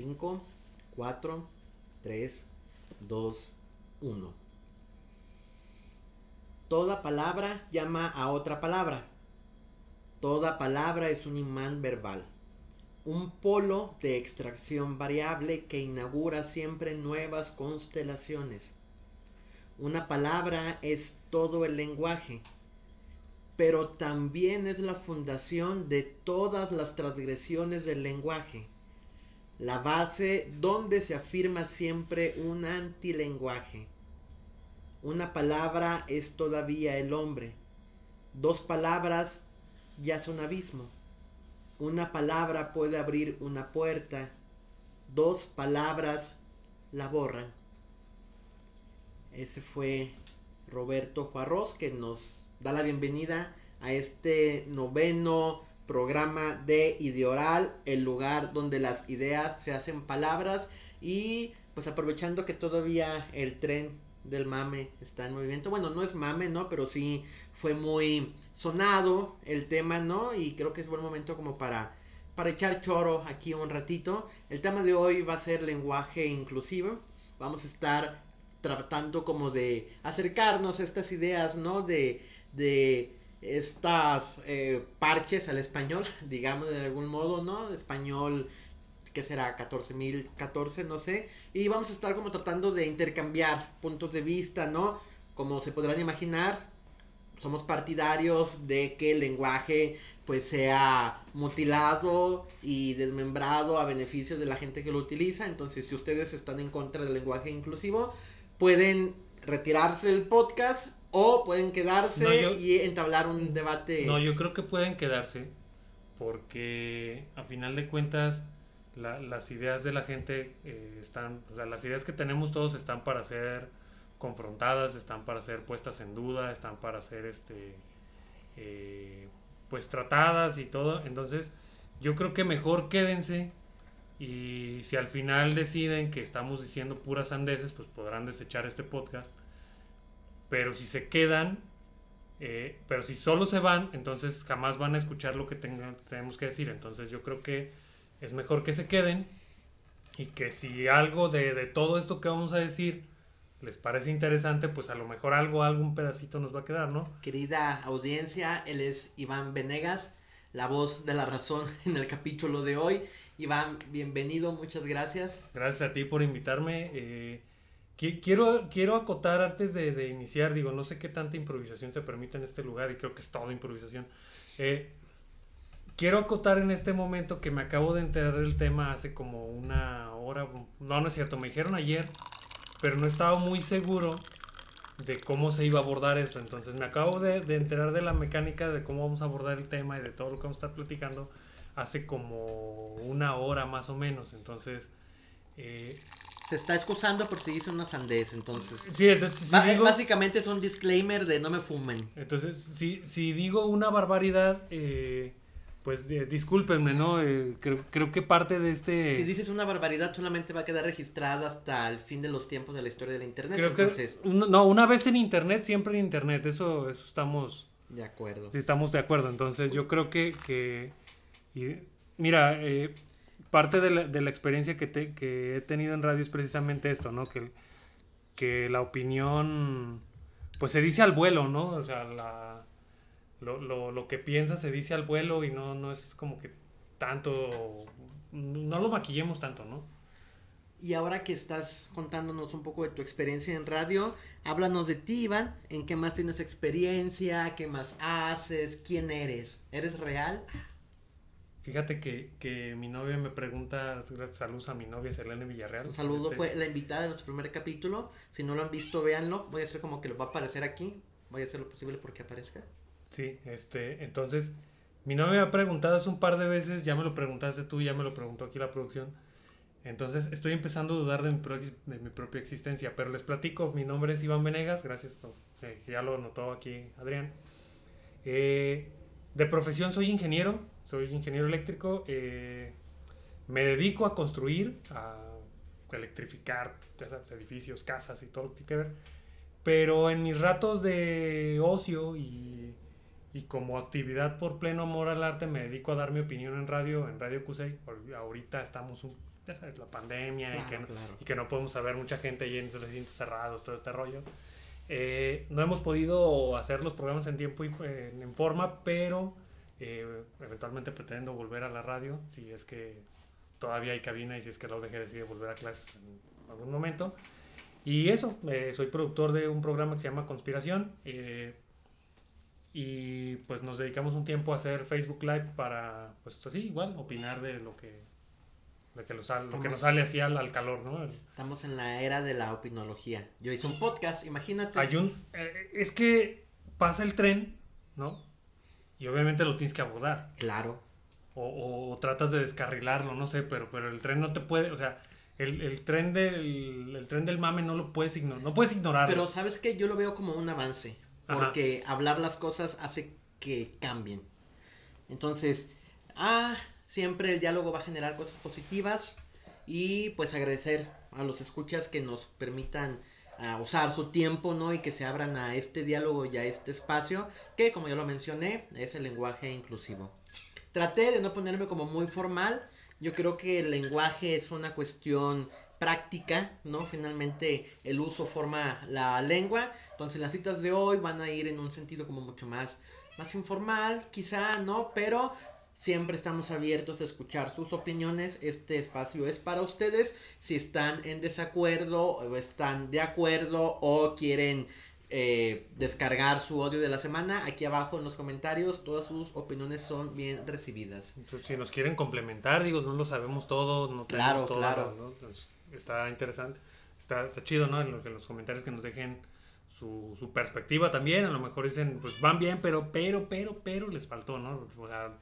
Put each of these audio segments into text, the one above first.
5, 4, 3, 2, 1. Toda palabra llama a otra palabra. Toda palabra es un imán verbal. Un polo de extracción variable que inaugura siempre nuevas constelaciones. Una palabra es todo el lenguaje, pero también es la fundación de todas las transgresiones del lenguaje la base donde se afirma siempre un antilenguaje. Una palabra es todavía el hombre. Dos palabras ya son abismo. Una palabra puede abrir una puerta. Dos palabras la borran. Ese fue Roberto Juarros que nos da la bienvenida a este noveno programa de Ideoral, el lugar donde las ideas se hacen palabras y pues aprovechando que todavía el tren del mame está en movimiento. Bueno, no es mame, ¿no? Pero sí fue muy sonado el tema, ¿no? Y creo que es buen momento como para, para echar choro aquí un ratito. El tema de hoy va a ser lenguaje inclusivo. Vamos a estar tratando como de acercarnos a estas ideas, ¿no? De, de estas eh, parches al español, digamos de algún modo, ¿no? Español, que será? 14.014, no sé. Y vamos a estar como tratando de intercambiar puntos de vista, ¿no? Como se podrán imaginar, somos partidarios de que el lenguaje pues sea mutilado y desmembrado a beneficio de la gente que lo utiliza. Entonces, si ustedes están en contra del lenguaje inclusivo, pueden retirarse del podcast o pueden quedarse y entablar un debate. No, yo creo que pueden quedarse porque a final de cuentas las ideas de la gente eh, están, o sea, las ideas que tenemos todos están para ser confrontadas, están para ser puestas en duda, están para ser este, eh, pues tratadas y todo. Entonces, yo creo que mejor quédense y si al final deciden que estamos diciendo puras sandeces, pues podrán desechar este podcast pero si se quedan, eh, pero si solo se van, entonces jamás van a escuchar lo que tenemos que decir. Entonces yo creo que es mejor que se queden y que si algo de, de, todo esto que vamos a decir les parece interesante, pues a lo mejor algo, algún pedacito nos va a quedar, ¿no? Querida audiencia, él es Iván Venegas, la voz de la razón en el capítulo de hoy. Iván, bienvenido, muchas gracias. Gracias a ti por invitarme. Eh, Quiero, quiero acotar antes de, iniciar, digo, no sé qué tanta improvisación se permite en este lugar y creo que es todo improvisación. Eh, quiero acotar en este momento que me acabo de enterar del tema hace como una hora, no, no es cierto, me dijeron ayer, pero no estaba muy seguro de cómo se iba a abordar esto. Entonces me acabo de, enterar de la mecánica de cómo vamos a abordar el tema y de todo lo que vamos a estar platicando hace como una hora más o menos. Entonces... Eh, se está excusando por si dice una sandez, entonces. Sí, entonces si básicamente es un disclaimer de no me fumen. Entonces, si, si digo una barbaridad, eh, pues discúlpenme, ¿no? Eh, creo, que parte de este... Si dices una barbaridad solamente va a quedar registrada hasta el fin de los tiempos de la historia de la Internet. Creo que... no, una vez en Internet, siempre en Internet, eso, eso estamos... De acuerdo. Sí, estamos de acuerdo, entonces yo creo que... que mira, eh, parte de la, de la experiencia que, te, he tenido en radio es precisamente esto, ¿no? Que, la opinión, pues se dice al vuelo, ¿no? O sea, la, lo, que piensa se dice al vuelo y no, no es como que tanto, no lo maquillemos tanto, ¿no? Y ahora que estás contándonos un poco de tu experiencia en radio, háblanos de ti, Iván. ¿En qué más tienes experiencia? ¿Qué más haces? ¿Quién eres? ¿Eres real? Fíjate que, que mi novia me pregunta, saludos a mi novia Selene Villarreal. Un saludo, este fue la invitada de nuestro primer capítulo. Si no lo han visto, véanlo. Voy a hacer como que lo va a aparecer aquí. Voy a hacer lo posible porque aparezca. Sí, este, entonces, mi novia me ha preguntado hace un par de veces, ya me lo preguntaste tú, ya me lo preguntó aquí la producción. Entonces, estoy empezando a dudar de mi, de mi propia existencia, pero les platico, mi nombre es Iván Venegas, gracias, que ya lo notó aquí Adrián. Eh, de profesión soy ingeniero, soy ingeniero eléctrico, eh, me dedico a construir, a electrificar edificios, casas y todo lo que tiene que ver. Pero en mis ratos de ocio y, y como actividad por pleno amor al arte me dedico a dar mi opinión en radio, en Radio Cusey. Ahorita estamos, un, ya sabes, la pandemia y, que no, y que no podemos saber mucha gente ahí en los recintos cerrados, todo este rollo. Eh, no hemos podido hacer los programas en tiempo y en forma, pero eh, eventualmente pretendo volver a la radio, si es que todavía hay cabina y si es que la UDG decide volver a clases en algún momento. Y eso, eh, soy productor de un programa que se llama Conspiración. Eh, y pues nos dedicamos un tiempo a hacer Facebook Live para, pues así, igual, opinar de lo que, de que, lo, que nos sale así al, calor, ¿no? Estamos en la era de la opinología. Yo hice un podcast, imagínate. Hay un, eh, es que pasa el tren, ¿no? Y obviamente lo tienes que abordar. Claro. O, o, tratas de descarrilarlo, no sé, pero, pero el tren no te puede, o sea, el, el, tren del, el tren del mame no lo puedes ignorar, no puedes ignorarlo. Pero sabes que yo lo veo como un avance, porque hablar las cosas hace que cambien. Entonces, ah, siempre el diálogo va a generar cosas positivas y pues agradecer a los escuchas que nos permitan ah, usar su tiempo, ¿no? Y que se abran a este diálogo y a este espacio, que como ya lo mencioné, es el lenguaje inclusivo. Traté de no ponerme como muy formal, yo creo que el lenguaje es una cuestión práctica, ¿no? Finalmente el uso forma la lengua. Entonces las citas de hoy van a ir en un sentido como mucho más, más informal, quizá, ¿no? Pero siempre estamos abiertos a escuchar sus opiniones. Este espacio es para ustedes. Si están en desacuerdo o están de acuerdo o quieren eh, descargar su audio de la semana. Aquí abajo en los comentarios, todas sus opiniones son bien recibidas. si nos quieren complementar, digo, no lo sabemos todo, no claro, todo, claro. está interesante, está, chido, ¿no? En, los comentarios que nos dejen su, su, perspectiva también, a lo mejor dicen, pues van bien, pero, pero, pero, pero les faltó, ¿no? O sea,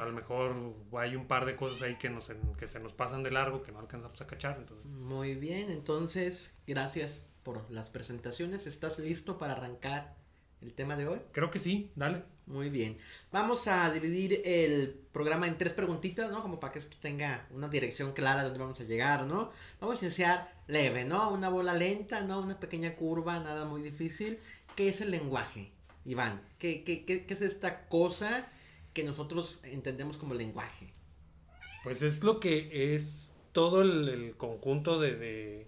a lo mejor hay un par de cosas ahí que, nos, que se nos pasan de largo, que no alcanzamos a cachar. Entonces. Muy bien, entonces, gracias por las presentaciones. ¿Estás listo para arrancar el tema de hoy? Creo que sí, dale. Muy bien. Vamos a dividir el programa en tres preguntitas, ¿no? Como para que esto tenga una dirección clara de dónde vamos a llegar, ¿no? Vamos a iniciar leve, ¿no? Una bola lenta, ¿no? Una pequeña curva, nada muy difícil. ¿Qué es el lenguaje, Iván? ¿Qué, qué, qué, es esta cosa que nosotros entendemos como lenguaje? Pues es lo que es todo el, conjunto de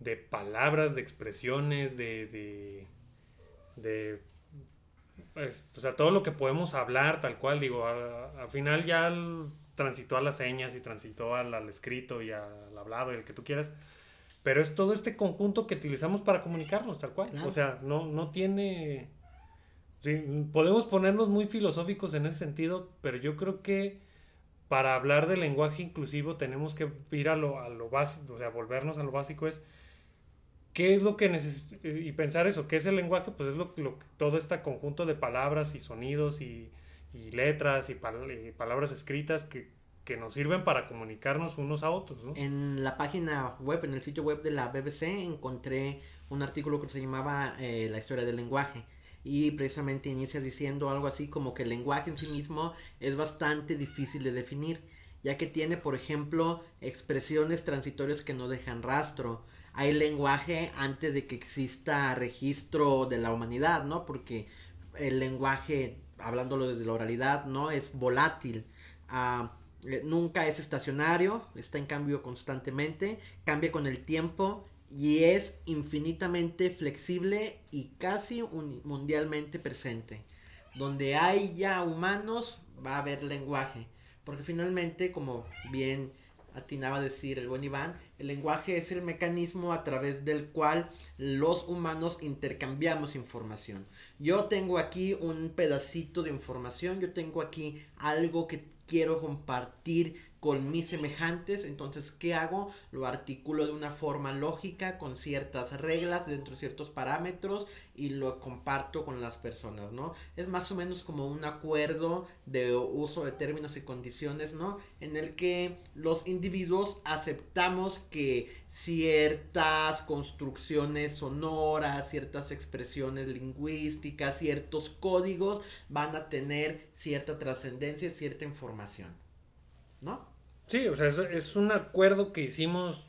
de palabras, de expresiones, de, de, de pues, o sea, todo lo que podemos hablar, tal cual, digo, al final ya transitó a las señas y transitó al, al, escrito y al hablado y el que tú quieras, pero es todo este conjunto que utilizamos para comunicarnos, tal cual, o sea, no, no tiene... podemos ponernos muy filosóficos en ese sentido, pero yo creo que para hablar de lenguaje inclusivo tenemos que ir a lo, a lo básico, o sea, volvernos a lo básico es ¿Qué es lo que necesitamos? Y pensar eso, ¿qué es el lenguaje? Pues es lo, lo todo este conjunto de palabras y sonidos y, y letras y, palabras escritas que, que, nos sirven para comunicarnos unos a otros. ¿no? En la página web, en el sitio web de la BBC, encontré un artículo que se llamaba eh, La historia del lenguaje. Y precisamente inicia diciendo algo así como que el lenguaje en sí mismo es bastante difícil de definir, ya que tiene, por ejemplo, expresiones transitorias que no dejan rastro, hay lenguaje antes de que exista registro de la humanidad, ¿no? Porque el lenguaje, hablándolo desde la oralidad, ¿no? Es volátil. Ah, eh, nunca es estacionario, está en cambio constantemente, cambia con el tiempo y es infinitamente flexible y casi mundialmente presente. Donde hay ya humanos va a haber lenguaje, porque finalmente, como bien atinaba a decir el buen Iván, el lenguaje es el mecanismo a través del cual los humanos intercambiamos información. Yo tengo aquí un pedacito de información, yo tengo aquí algo que quiero compartir con mis semejantes, entonces ¿qué hago? Lo articulo de una forma lógica, con ciertas reglas, dentro de ciertos parámetros y lo comparto con las personas, ¿no? Es más o menos como un acuerdo de uso de términos y condiciones, ¿no? En el que los individuos aceptamos que ciertas construcciones sonoras, ciertas expresiones lingüísticas, ciertos códigos van a tener cierta trascendencia, cierta información. ¿No? Sí, o sea, es, un acuerdo que hicimos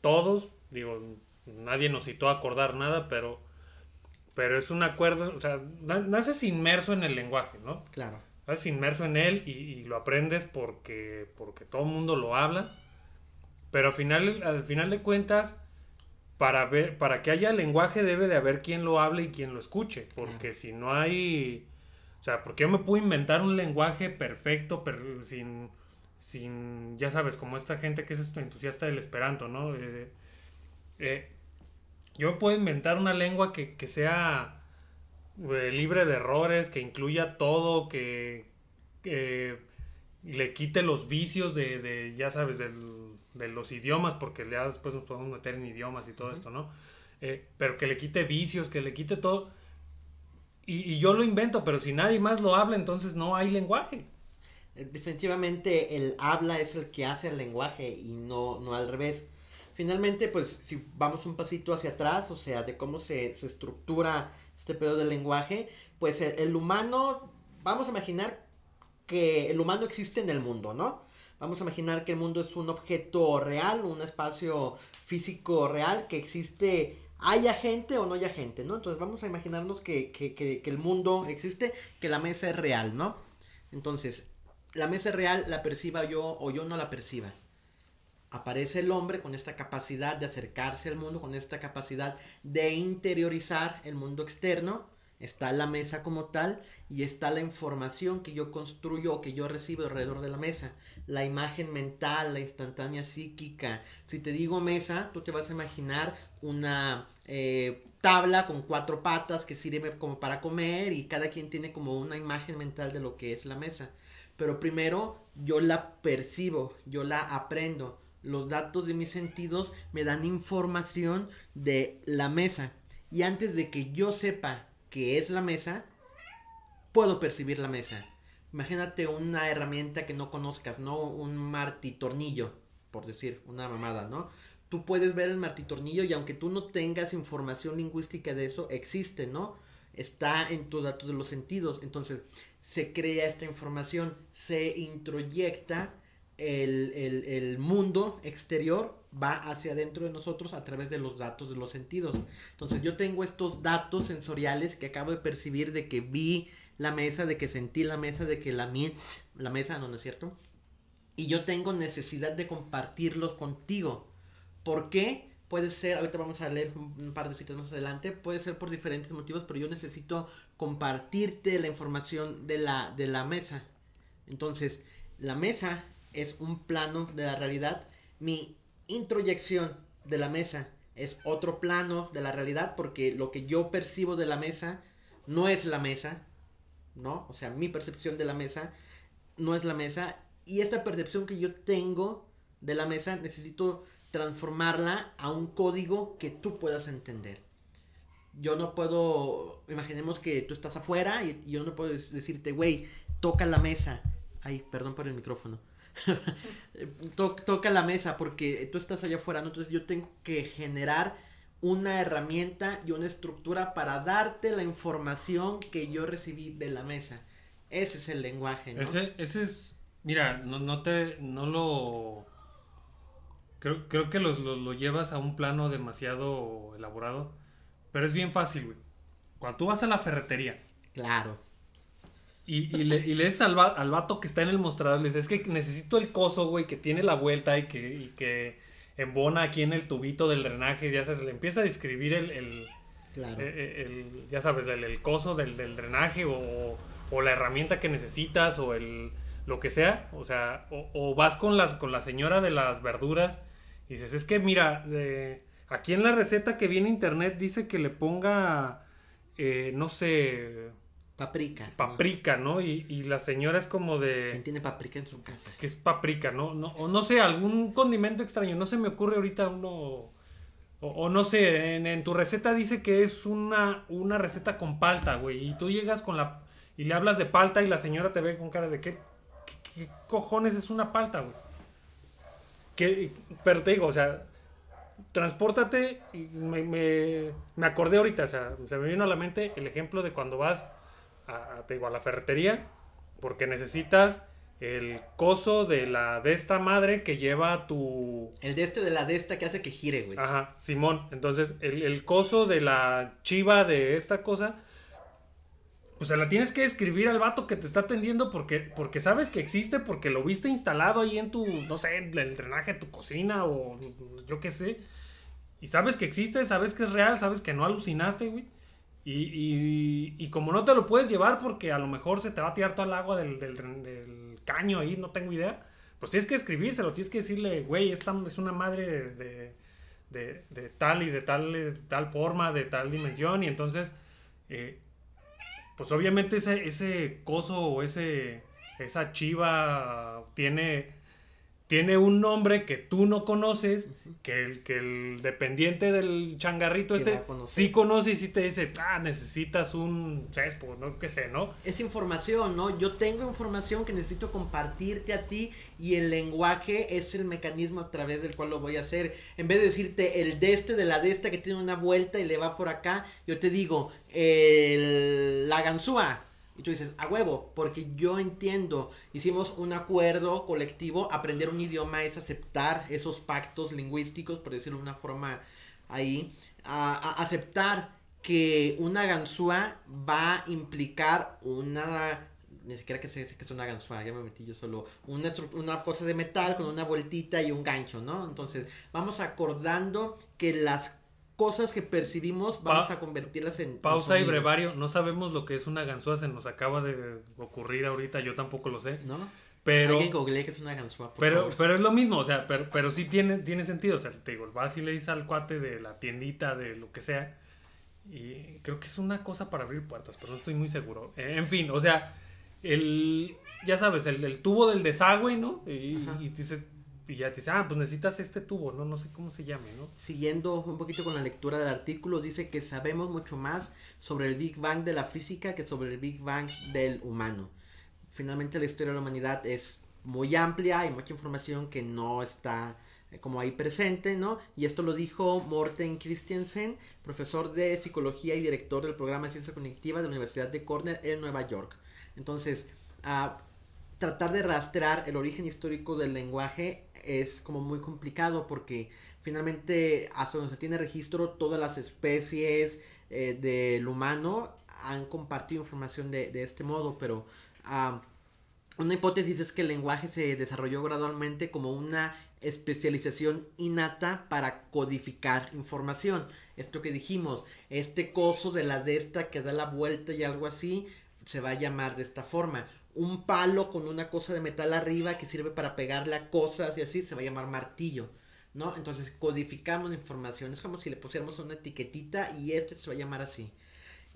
todos, digo, nadie nos citó a acordar nada, pero pero es un acuerdo, o sea, naces inmerso en el lenguaje, ¿no? Claro. Naces inmerso en él y, lo aprendes porque, porque todo el mundo lo habla, pero al final, al final de cuentas, para, ver, para que haya lenguaje debe de haber quien lo hable y quien lo escuche, porque si no hay, o sea, porque yo me puedo inventar un lenguaje perfecto, sin, sin, ya sabes, como esta gente que es entusiasta del esperanto, ¿no? Eh, eh, yo puedo inventar una lengua que, sea eh, libre de errores, que incluya todo, que, le quite los vicios de, ya sabes, de los idiomas, porque ya después nos podemos meter en idiomas y todo esto, ¿no? Eh, pero que le quite vicios, que le quite todo. Y, yo lo invento, pero si nadie más lo habla, entonces no hay lenguaje. Definitivamente el habla es el que hace el lenguaje y no, no al revés finalmente, pues, si vamos un pasito hacia atrás, o sea, de cómo se, estructura este pedo del lenguaje, pues el, humano, vamos a imaginar que el humano existe en el mundo, ¿no? Vamos a imaginar que el mundo es un objeto real, un espacio físico real, que existe, haya gente o no haya gente, ¿no? Entonces vamos a imaginarnos que, que, que, que el mundo existe, que la mesa es real, ¿no? Entonces, la mesa es real, la perciba yo o yo no la perciba aparece el hombre con esta capacidad de acercarse al mundo, con esta capacidad de interiorizar el mundo externo. Está la mesa como tal y está la información que yo construyo o que yo recibo alrededor de la mesa. La imagen mental, la instantánea psíquica. Si te digo mesa, tú te vas a imaginar una eh, tabla con cuatro patas que sirve como para comer y cada quien tiene como una imagen mental de lo que es la mesa. Pero primero yo la percibo, yo la aprendo los datos de mis sentidos me dan información de la mesa. Y antes de que yo sepa qué es la mesa, puedo percibir la mesa. Imagínate una herramienta que no conozcas, ¿no? Un martitornillo, por decir, una mamada, ¿no? Tú puedes ver el martitornillo y aunque tú no tengas información lingüística de eso, existe, ¿no? Está en tus datos de los sentidos. Entonces, se crea esta información, se introyecta el, mundo exterior va hacia adentro de nosotros a través de los datos de los sentidos. Entonces yo tengo estos datos sensoriales que acabo de percibir de que vi la mesa, de que sentí la mesa, de que la mi la mesa, no, no es cierto. Y yo tengo necesidad de compartirlos contigo. ¿Por qué? Puede ser, ahorita vamos a leer un par de citas más adelante, puede ser por diferentes motivos, pero yo necesito compartirte la información de la, de la mesa. Entonces, la mesa es un plano de la realidad. Mi introyección de la mesa es otro plano de la realidad porque lo que yo percibo de la mesa no es la mesa, ¿no? O sea, mi percepción de la mesa no es la mesa y esta percepción que yo tengo de la mesa necesito transformarla a un código que tú puedas entender. Yo no puedo, imaginemos que tú estás afuera y, yo no puedo decirte, güey, toca la mesa. Ay, perdón por el micrófono toca la mesa porque tú estás allá afuera, Entonces yo tengo que generar una herramienta y una estructura para darte la información que yo recibí de la mesa. Ese es el lenguaje, Ese, ese es, mira, no, no te, no lo... Creo, creo que lo, lo, llevas a un plano demasiado elaborado, pero es bien fácil, güey. Cuando tú vas a la ferretería. Claro y, y, le, y le dices al, al, vato que está en el mostrador, le dices, es que necesito el coso, güey, que tiene la vuelta y que, y que embona aquí en el tubito del drenaje, ya sabes, le empieza a describir el, el, claro. Eh, el, ya sabes, el, el coso del, del drenaje o, o, la herramienta que necesitas o el lo que sea, o sea, o, o vas con la, con la señora de las verduras y dices, es que mira, de, aquí en la receta que viene internet dice que le ponga, eh, no sé, Paprika. Paprika, ¿no? Y, y, la señora es como de... ¿Quién tiene paprika en su casa? Que es paprika, ¿no? no o no sé, algún condimento extraño. No se me ocurre ahorita uno... O, no sé, en, tu receta dice que es una, una receta con palta, güey. Y tú llegas con la... Y le hablas de palta y la señora te ve con cara de ¿qué, qué, cojones es una palta, güey? Que, pero te digo, o sea, transpórtate. Y me, me, me acordé ahorita, o sea, se me vino a la mente el ejemplo de cuando vas a, a, la ferretería porque necesitas el coso de la de esta madre que lleva tu. El de este de la de esta que hace que gire, güey. Ajá, Simón. Entonces, el, el coso de la chiva de esta cosa. Pues se la tienes que escribir al vato que te está atendiendo porque, porque sabes que existe, porque lo viste instalado ahí en tu, no sé, en el drenaje de tu cocina o yo qué sé. Y sabes que existe, sabes que es real, sabes que no alucinaste, güey. Y, y, como no te lo puedes llevar porque a lo mejor se te va a tirar todo el agua del, del, del caño ahí, no tengo idea, pues tienes que escribírselo, tienes que decirle, güey, esta es una madre de, de, de, tal y de tal, tal forma, de tal dimensión, y entonces, eh, pues obviamente ese, ese coso o ese, esa chiva tiene tiene un nombre que tú no conoces, que, el, que el dependiente del changarrito este sí conoce y sí te dice, ah, necesitas un cespo, no qué sé, ¿no? Es información, ¿no? Yo tengo información que necesito compartirte a ti y el lenguaje es el mecanismo a través del cual lo voy a hacer. En vez de decirte el de este, de la de esta que tiene una vuelta y le va por acá, yo te digo, el, la ganzúa y tú dices, a huevo, porque yo entiendo, hicimos un acuerdo colectivo, aprender un idioma es aceptar esos pactos lingüísticos, por decirlo de una forma ahí, a, aceptar que una ganzúa va a implicar una ni siquiera que sé que es una ganzúa, ya me metí yo solo, una, una cosa de metal con una vueltita y un gancho, ¿no? Entonces, vamos acordando que las cosas que percibimos vamos a convertirlas en pausa y brevario. No sabemos lo que es una ganzúa se nos acaba de ocurrir ahorita yo tampoco lo sé. No pero que es una ganzúa pero pero es lo mismo o sea pero, pero sí tiene tiene sentido. O sea te digo vas y le dices al cuate de la tiendita de lo que sea y creo que es una cosa para abrir puertas pero no estoy muy seguro. Eh, en fin o sea el ya sabes el, tubo del desagüe no y, y dice y ya te dice, ah, pues necesitas este tubo, ¿no? No sé cómo se llame, ¿no? Siguiendo un poquito con la lectura del artículo, dice que sabemos mucho más sobre el Big Bang de la física que sobre el Big Bang del humano. Finalmente la historia de la humanidad es muy amplia, hay mucha información que no está eh, como ahí presente, ¿no? Y esto lo dijo Morten Christiansen, profesor de psicología y director del programa de ciencia cognitiva de la Universidad de Cornell en Nueva York. Entonces, a tratar de rastrear el origen histórico del lenguaje es como muy complicado porque finalmente hasta donde se tiene registro todas las especies eh, del humano han compartido información de, este modo, pero una hipótesis es que el lenguaje se desarrolló gradualmente como una especialización innata para codificar información. Esto que dijimos, este coso de la de esta que da la vuelta y algo así, se va a llamar de esta forma un palo con una cosa de metal arriba que sirve para pegarle a cosas y así se va a llamar martillo, ¿no? Entonces codificamos información, es como si le pusiéramos una etiquetita y este se va a llamar así.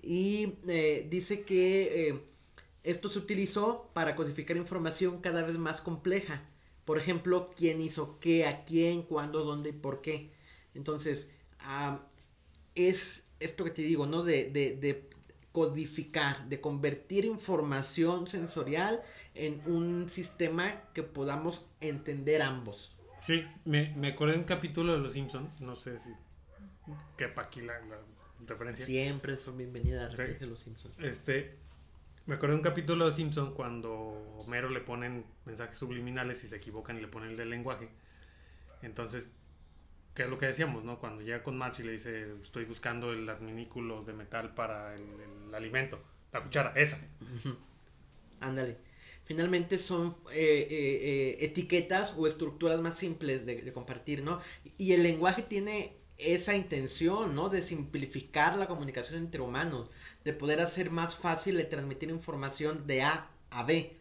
Y eh, dice que eh, esto se utilizó para codificar información cada vez más compleja. Por ejemplo, quién hizo qué, a quién, cuándo, dónde y por qué. Entonces, es esto que te digo, ¿no? De, de codificar, de convertir información sensorial en un sistema que podamos entender ambos. Sí, me, me acordé de un capítulo de Los Simpsons, no sé si quepa aquí la, referencia. Siempre son bienvenidas las referencias de Los Simpsons. Este, me acordé de un capítulo de Los Simpsons cuando Homero le ponen mensajes subliminales y se equivocan y le ponen el del lenguaje. Entonces que es lo que decíamos, ¿no? Cuando llega con March y le dice, estoy buscando el adminículo de metal para el, alimento, la cuchara, esa. Ándale. Finalmente son eh, eh, eh, etiquetas o estructuras más simples de, compartir, ¿no? Y el lenguaje tiene esa intención, ¿no? De simplificar la comunicación entre humanos, de poder hacer más fácil de transmitir información de A a B,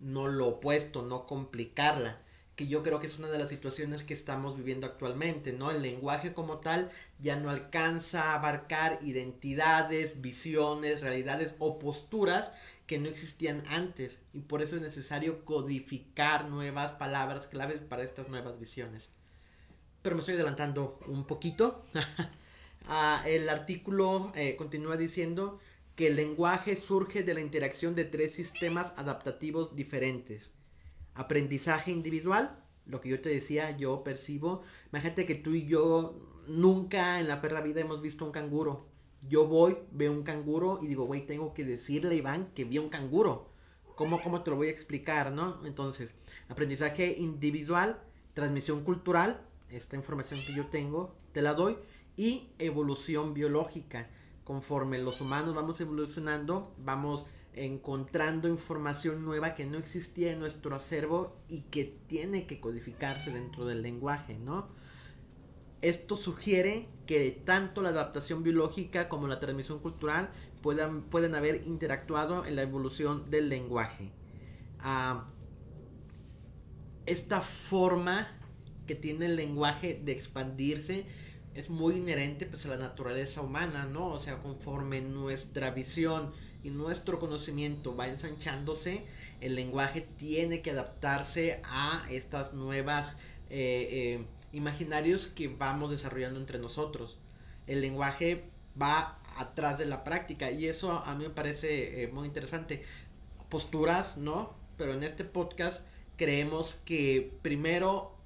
no lo opuesto, no complicarla que yo creo que es una de las situaciones que estamos viviendo actualmente, ¿no? El lenguaje como tal ya no alcanza a abarcar identidades, visiones, realidades o posturas que no existían antes y por eso es necesario codificar nuevas palabras claves para estas nuevas visiones. Pero me estoy adelantando un poquito. Ah, el artículo eh, continúa diciendo que el lenguaje surge de la interacción de tres sistemas adaptativos diferentes aprendizaje individual, lo que yo te decía, yo percibo. Imagínate que tú y yo nunca en la perra vida hemos visto un canguro. Yo voy, veo un canguro y digo, güey, tengo que decirle a Iván que vi un canguro. ¿cómo, ¿cómo te lo voy a explicar, no? Entonces, aprendizaje individual, transmisión cultural, esta información que yo tengo, te la doy, y evolución biológica. Conforme los humanos vamos evolucionando, vamos encontrando información nueva que no existía en nuestro acervo y que tiene que codificarse dentro del lenguaje, ¿no? Esto sugiere que tanto la adaptación biológica como la transmisión cultural puedan, pueden haber interactuado en la evolución del lenguaje. Ah, esta forma que tiene el lenguaje de expandirse es muy inherente pues a la naturaleza humana, ¿no? O sea, conforme nuestra visión y nuestro conocimiento va ensanchándose, el lenguaje tiene que adaptarse a estas nuevas eh, eh, imaginarios que vamos desarrollando entre nosotros. El lenguaje va atrás de la práctica y eso a mí me parece eh, muy interesante. Posturas, ¿no? Pero en este podcast creemos que primero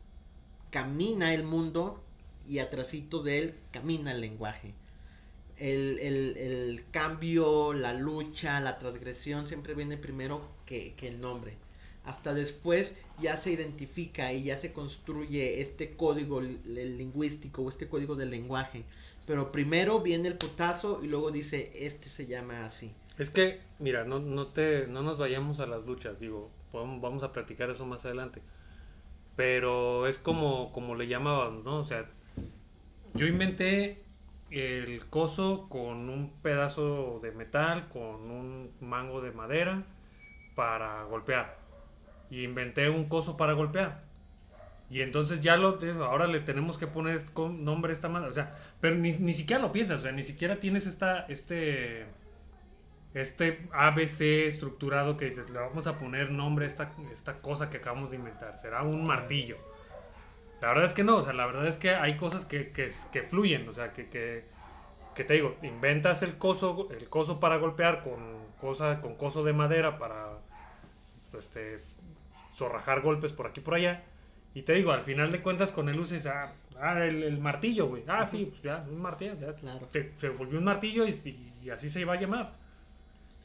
camina el mundo y atrásito de él camina el lenguaje. El, el, cambio, la lucha, la transgresión siempre viene primero que, que el nombre hasta después ya se identifica y ya se construye este código lingüístico o este código del lenguaje. Pero primero viene el putazo y luego dice, este se llama así. Es que, mira, no, no, te, no nos vayamos a las luchas, digo, vamos a platicar eso más adelante. Pero es como, como le llamaban, ¿no? O sea, yo inventé el coso con un pedazo de metal, con un mango de madera para golpear y inventé un coso para golpear. Y entonces ya lo, ahora le tenemos que poner nombre a esta madre, o sea, pero ni, ni, siquiera lo piensas, o sea, ni siquiera tienes esta, este, este ABC estructurado que dices, le vamos a poner nombre a esta, esta cosa que acabamos de inventar, será un martillo. La verdad es que no, o sea, la verdad es que hay cosas que, que, que fluyen, o sea, que, que, que, te digo, inventas el coso, el coso para golpear con, cosa, con coso de madera para, este, zorrajar golpes por aquí por allá. Y te digo, al final de cuentas con el uses ah, ah, el, martillo, güey. Ah, sí, pues ya, un martillo. Ya, claro. se, volvió un martillo y, así se iba a llamar.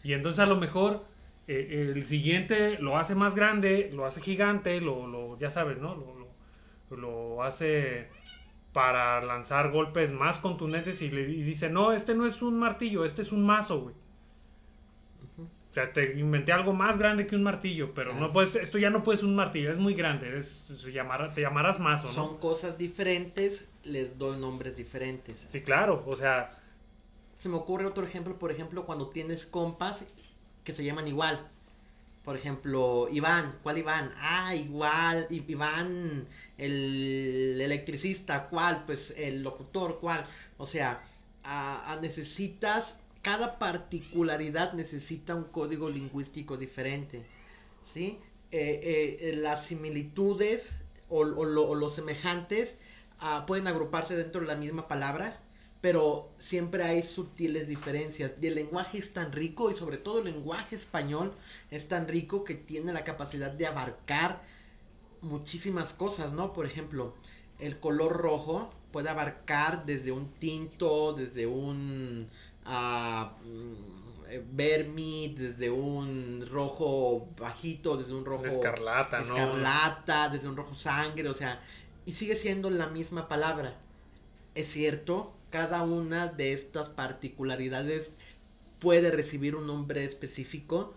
Y entonces a lo mejor eh, el siguiente lo hace más grande, lo hace gigante, lo, lo ya sabes, ¿no? Lo, lo, hace para lanzar golpes más contundentes y le y dice, no, este no es un martillo, este es un mazo, güey sea, te inventé algo más grande que un martillo, pero no puedes, esto ya no puedes un martillo, es muy grande, se llamará, te llamarás mazo, ¿no? Son cosas diferentes, les doy nombres diferentes. Sí, claro, o sea... Se me ocurre otro ejemplo, por ejemplo, cuando tienes compas que se llaman igual. Por ejemplo, Iván, ¿cuál Iván? Ah, igual, Iván, el electricista, ¿cuál? Pues el locutor, ¿cuál? O sea, necesitas cada particularidad necesita un código lingüístico diferente, ¿sí? Eh, eh, las similitudes o, los semejantes ah, pueden agruparse dentro de la misma palabra, pero siempre hay sutiles diferencias. Y el lenguaje es tan rico y sobre todo el lenguaje español es tan rico que tiene la capacidad de abarcar muchísimas cosas, ¿no? Por ejemplo, el color rojo puede abarcar desde un tinto, desde un a mm, eh, ver desde un rojo bajito, desde un rojo escarlata, escarlata, desde un rojo sangre, o sea, y sigue siendo la misma palabra. Es cierto, cada una de estas particularidades puede recibir un nombre específico,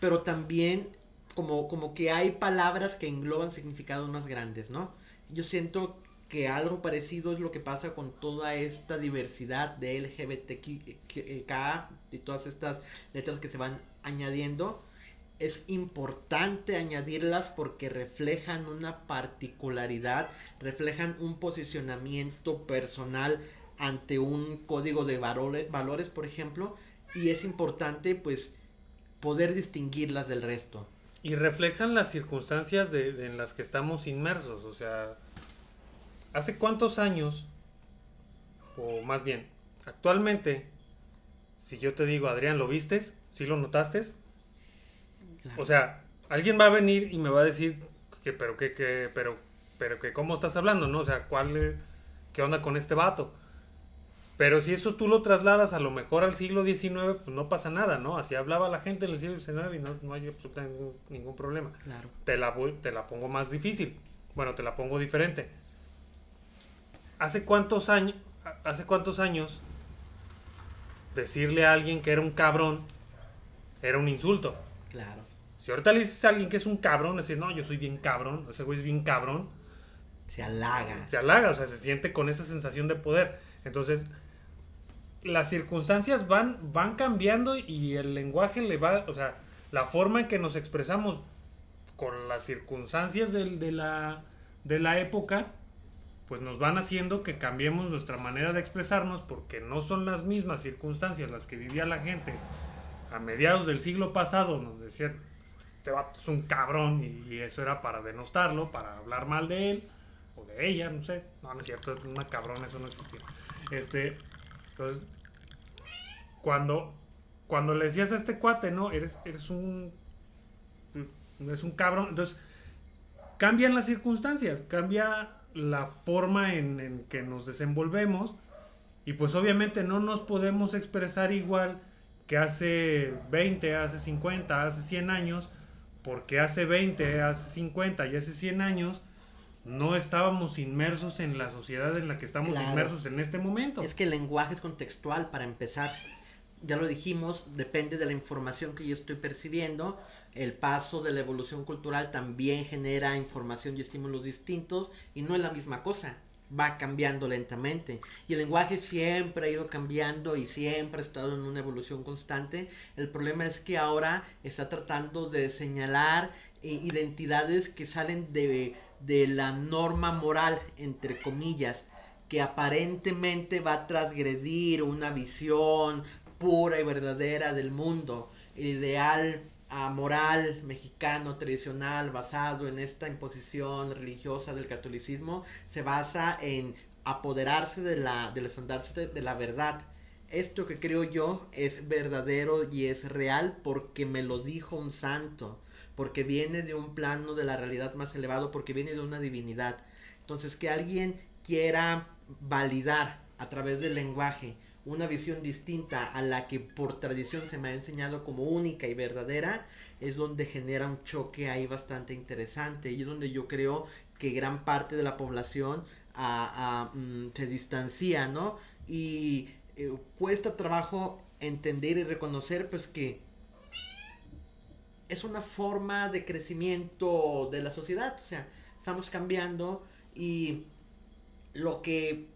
pero también como, como que hay palabras que engloban significados más grandes, ¿no? Yo siento que algo parecido es lo que pasa con toda esta diversidad de LGBTQ y todas estas letras que se van añadiendo. Es importante añadirlas porque reflejan una particularidad, reflejan un posicionamiento personal ante un código de valores, valores por ejemplo, y es importante pues poder distinguirlas del resto. Y reflejan las circunstancias de, en las que estamos inmersos, o sea, ¿Hace cuántos años, o más bien, actualmente, si yo te digo, Adrián, ¿lo vistes? ¿Sí lo notaste? O sea, alguien va a venir y me va a decir que, pero que, que, pero, pero que, ¿cómo estás hablando, no? O sea, ¿cuál, qué onda con este vato? Pero si eso tú lo trasladas a lo mejor al siglo XIX, pues no pasa nada, ¿no? Así hablaba la gente en el siglo XIX y no, no hay absolutamente ningún, ningún problema. Claro. Te la, voy- te la pongo más difícil. Bueno, te la pongo diferente. ¿Hace cuántos años, hace cuántos años decirle a alguien que era un cabrón era un insulto? Claro. Si ahorita le dices a alguien que es un cabrón, decir, no, yo soy bien cabrón, ese güey es bien cabrón, Se halaga. se halaga, o sea, se siente con esa sensación de poder. Entonces, las circunstancias van, van cambiando y el lenguaje le va, o sea, la forma en que nos expresamos con las circunstancias del- de, la, de la época, pues nos van haciendo que cambiemos nuestra manera de expresarnos porque no son las mismas circunstancias las que vivía la gente a mediados del siglo pasado, nos decían, este vato es un cabrón y, y eso era para denostarlo, para hablar mal de él o de ella, no sé, no, no es cierto, es una cabrona, eso no existía. Este, entonces, cuando, cuando le decías a este cuate, no, eres, eres un, es un cabrón, entonces, cambian las circunstancias, cambia la forma en, en que nos desenvolvemos y pues obviamente no nos podemos expresar igual que hace 20, hace 50, hace 100 años, porque hace 20, hace 50 y hace 100 años no estábamos inmersos en la sociedad en la que estamos Claro. inmersos en este momento. Es que el lenguaje es contextual para empezar. Ya lo dijimos, depende de la información que yo estoy percibiendo. El paso de la evolución cultural también genera información y estímulos distintos y no es la misma cosa. Va cambiando lentamente. Y el lenguaje siempre ha ido cambiando y siempre ha estado en una evolución constante. El problema es que ahora está tratando de señalar eh, identidades que salen de, de la norma moral, entre comillas que aparentemente va a transgredir una visión pura y verdadera del mundo, el ideal ah, moral mexicano tradicional basado en esta imposición religiosa del catolicismo se basa en apoderarse de la del estandarte de la verdad. Esto que creo yo es verdadero y es real porque me lo dijo un santo, porque viene de un plano de la realidad más elevado, porque viene de una divinidad. Entonces, que alguien quiera validar a través del lenguaje una visión distinta a la que por tradición se me ha enseñado como única y verdadera, es donde genera un choque ahí bastante interesante y es donde yo creo que gran parte de la población mm, se distancia, ¿no? Y eh, cuesta trabajo entender y reconocer pues que es una forma de crecimiento de la sociedad, o sea, estamos cambiando y lo que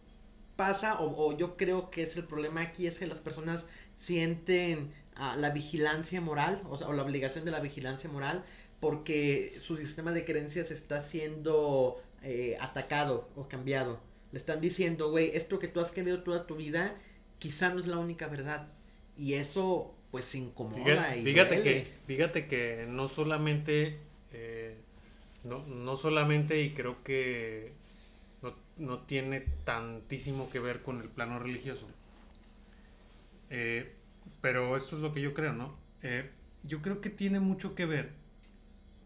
pasa, o, o yo creo que es el problema aquí, es que las personas sienten ah, la vigilancia moral, o, sea, o la obligación de la vigilancia moral, porque su sistema de creencias está siendo eh, atacado o cambiado. Le están diciendo, güey, esto que tú has querido toda tu vida, quizá no es la única verdad. Y eso, pues, incomoda Fíjate, y fíjate duele. que, fíjate que no solamente, eh, no, no solamente y creo que no, no tiene tantísimo que ver con el plano religioso. Eh, pero esto es lo que yo creo, ¿no? Eh, yo creo que tiene mucho que ver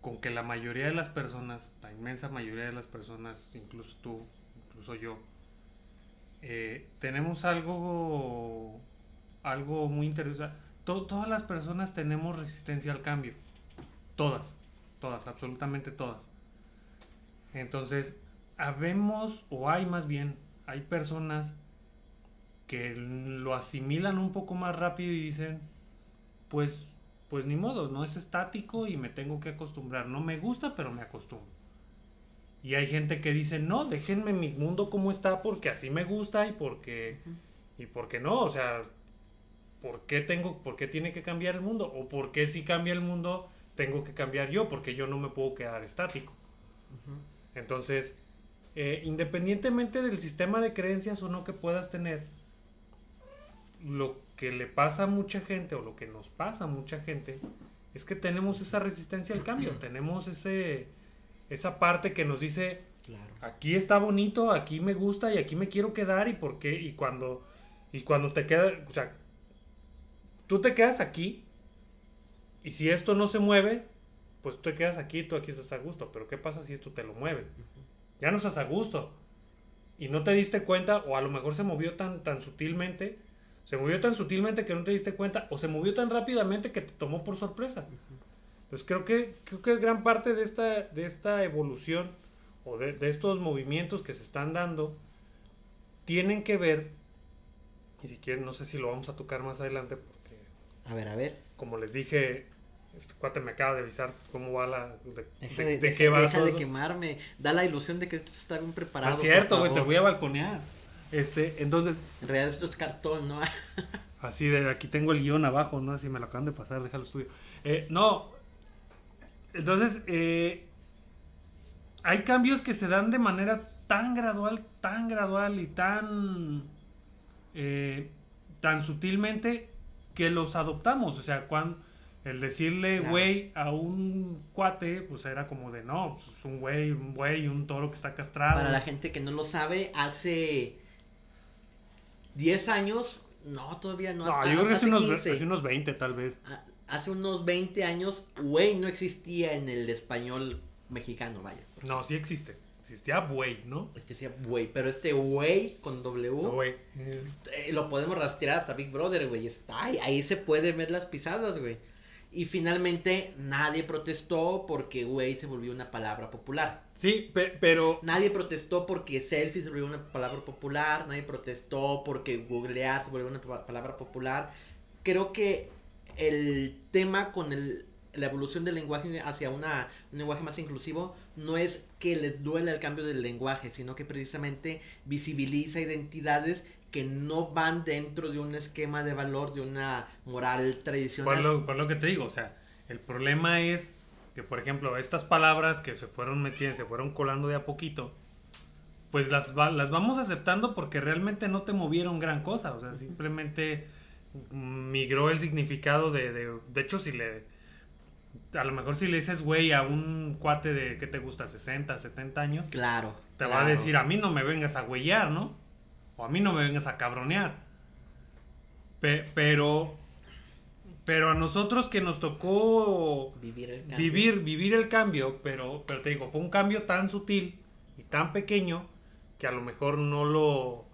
con que la mayoría de las personas, la inmensa mayoría de las personas, incluso tú, incluso yo, eh, tenemos algo, algo muy interesante. To- todas las personas tenemos resistencia al cambio. Todas, todas, absolutamente todas. Entonces, habemos, o hay más bien, hay personas que lo asimilan un poco más rápido y dicen, pues, pues ni modo, no es estático y me tengo que acostumbrar. No me gusta, pero me acostumbro. Y hay gente que dice, no, déjenme mi mundo como está porque así me gusta y porque, y porque no, o sea, ¿por qué tengo, por qué tiene que cambiar el mundo? O por qué si cambia el mundo tengo que cambiar yo, porque yo no me puedo quedar estático. Entonces, eh, independientemente del sistema de creencias o no que puedas tener, lo que le pasa a mucha gente o lo que nos pasa a mucha gente es que tenemos esa resistencia al cambio, tenemos ese esa parte que nos dice Claro. aquí está bonito, aquí me gusta y aquí me quiero quedar y por qué y cuando y cuando te queda, o sea, tú te quedas aquí y si esto no se mueve, pues tú te quedas aquí, tú aquí estás a gusto, pero ¿qué pasa si esto te lo mueve? Ya no estás a gusto. y no te diste cuenta, o a lo mejor se movió tan, tan sutilmente, se movió tan sutilmente que no te diste cuenta, o se movió tan rápidamente que te tomó por sorpresa. Entonces creo que, creo que gran parte de esta, de esta evolución o de, de estos movimientos que se están dando tienen que ver, y si quieren, no sé si lo vamos a tocar más adelante, porque A ver, a ver. como les dije, este cuate me acaba de avisar cómo va la. de, Deja de- de, de deja- qué va deja todo de eso. quemarme. Da la ilusión de que esto está bien preparado. Ah, cierto, güey, te voy a balconear. Este, entonces, En realidad esto es cartón, ¿no? así de aquí tengo el guion abajo, ¿no? Así me lo acaban de pasar, déjalo estudio. Eh, no, entonces, eh, hay cambios que se dan de manera tan gradual, tan gradual y tan, eh, tan sutilmente que los adoptamos. O sea, cuando el decirle Claro. güey a un cuate, pues era como de no, pues, es un güey, un güey, un toro que está castrado. Para la gente que no lo sabe, hace 10 años, no, todavía no. No, hasta- yo creo que hace unos, 15. hace unos 20 tal vez. A- Hace unos 20 años, güey no existía en el español mexicano, vaya. No, sí existe. Existía buey, ¿no? Es que decía güey, pero este güey con W güey. eh, lo podemos rastrear hasta Big Brother, güey. Está ahí, ahí se puede ver las pisadas, güey. Y finalmente nadie protestó porque güey se volvió una palabra popular. Sí, pe- pero Nadie protestó porque selfie se volvió una palabra popular. Nadie protestó porque googlear se volvió una pa- palabra popular. Creo que el tema con el, la evolución del lenguaje hacia una, un lenguaje más inclusivo no es que les duela el cambio del lenguaje, sino que precisamente visibiliza identidades que no van dentro de un esquema de valor, de una moral tradicional. por lo, por lo que te digo, o sea, el problema es que, por ejemplo, estas palabras que se fueron metiendo, se fueron colando de a poquito, pues las, va- las vamos aceptando porque realmente no te movieron gran cosa, o sea, simplemente migró el significado de, de, de hecho, si le, a lo mejor si le dices güey a un cuate de, ¿qué te gusta? 60, 70 años, Claro. te va a decir, a mí no me vengas a güeyar, ¿no? O a mí no me vengas a cabronear. Pe- pero, pero a nosotros que nos tocó Vivir el cambio. vivir, vivir el cambio, pero, pero te digo, fue un cambio tan sutil y tan pequeño que a lo mejor no lo,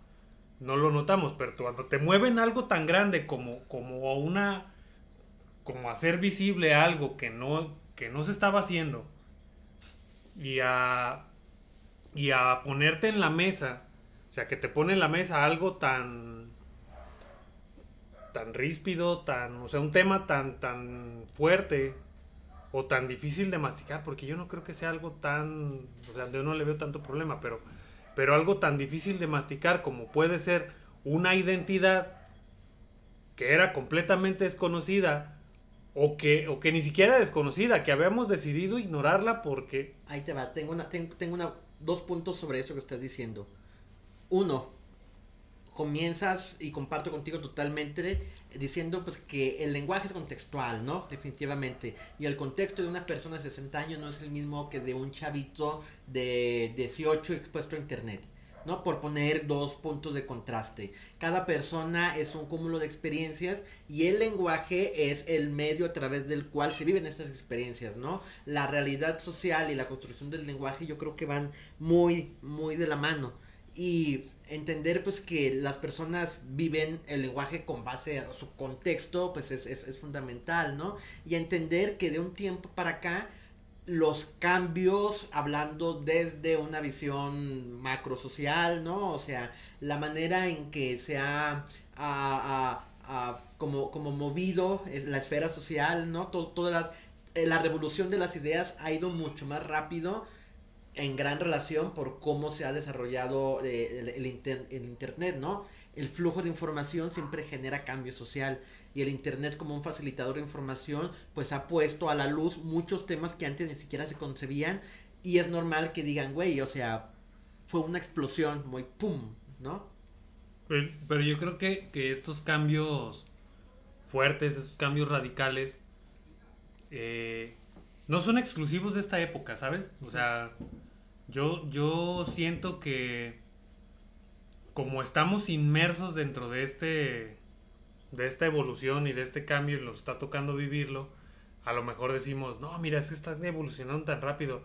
no lo notamos. Pero cuando te mueven algo tan grande como, como una, como hacer visible algo que no, que no se estaba haciendo y a, y a ponerte en la mesa, o sea, que te pone en la mesa algo tan tan ríspido, tan, o sea, un tema tan tan fuerte o tan difícil de masticar, porque yo no creo que sea algo tan, o sea, yo no le veo tanto problema, pero pero algo tan difícil de masticar como puede ser una identidad que era completamente desconocida o que, o que ni siquiera desconocida, que habíamos decidido ignorarla porque Ahí te va, tengo una, tengo, tengo una, dos puntos sobre eso que estás diciendo. Uno, comienzas y comparto contigo totalmente diciendo pues que el lenguaje es contextual, ¿no? Definitivamente. Y el contexto de una persona de 60 años no es el mismo que de un chavito de 18 expuesto a internet. ¿no? Por poner dos puntos de contraste. Cada persona es un cúmulo de experiencias y el lenguaje es el medio a través del cual se viven estas experiencias, ¿no? La realidad social y la construcción del lenguaje yo creo que van muy, muy de la mano. Y entender pues que las personas viven el lenguaje con base a su contexto pues es, es, es fundamental, ¿no? Y entender que de un tiempo para acá los cambios hablando desde una visión macro social, ¿no? O sea, la manera en que se ha, a- a- a- como, como movido es la esfera social, ¿no? To- todas eh, la revolución de las ideas ha ido mucho más rápido en gran relación por cómo se ha desarrollado eh, el, el el internet, ¿no? El flujo de información siempre genera cambio social y el internet como un facilitador de información pues ha puesto a la luz muchos temas que antes ni siquiera se concebían y es normal que digan, güey, o sea, fue una explosión muy pum, ¿no? Pero, pero yo creo que, que estos cambios fuertes, estos cambios radicales, eh, no son exclusivos de esta época, ¿sabes? O sea, yo, yo siento que como estamos inmersos dentro de este de esta evolución y de este cambio y nos está tocando vivirlo, a lo mejor decimos, no, mira, es que están evolucionando tan rápido,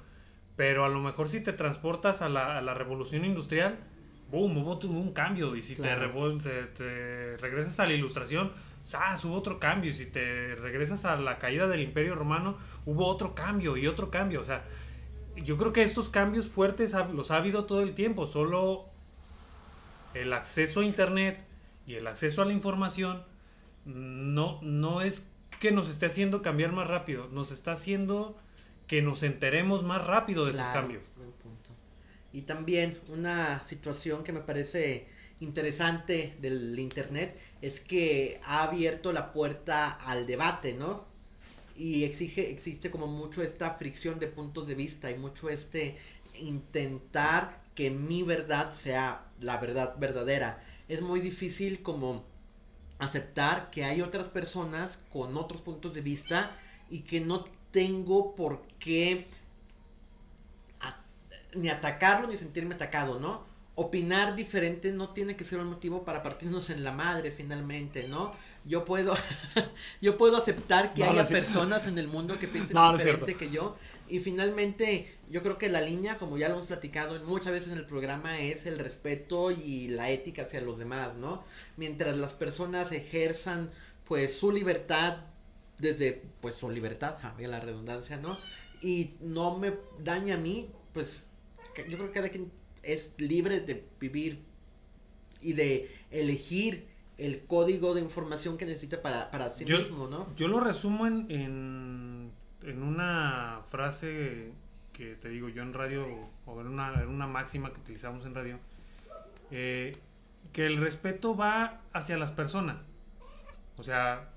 pero a lo mejor si te transportas a la, a la revolución industrial, ¡pum! Hubo un cambio. Y si te, te, regresas a la ilustración, ¡zas! Hubo otro cambio. Y si te regresas a la caída del Imperio Romano, hubo otro cambio y otro cambio. O sea, yo creo que estos cambios fuertes los ha habido todo el tiempo. Solo el acceso a Internet y el acceso a la información no, no es que nos esté haciendo cambiar más rápido, nos está haciendo que nos enteremos más rápido de esos cambios. Y también una situación que me parece interesante del internet es que ha abierto la puerta al debate, ¿no? Y exige, existe como mucho esta fricción de puntos de vista y mucho este intentar que mi verdad sea la verdad verdadera. Es muy difícil como aceptar que hay otras personas con otros puntos de vista y que no tengo por qué ni atacarlo ni sentirme atacado, ¿no? Opinar diferente no tiene que ser un motivo para partirnos en la madre finalmente, ¿no? Yo puedo yo puedo aceptar que haya personas en el mundo que piensen diferente que yo y finalmente yo creo que la línea, como ya lo hemos platicado muchas veces en el programa, es el respeto y la ética hacia los demás, ¿no? Mientras las personas ejerzan pues su libertad desde pues su libertad, ja, la redundancia, ¿no? Y no me daña a mí, pues yo creo que cada quien es libre de vivir y de elegir el código de información que necesita para, para sí mismo, ¿no? Yo lo resumo en, en, en, una frase que te digo yo en radio, o en una, en una máxima que utilizamos en radio, eh, que el respeto va hacia las personas. O sea,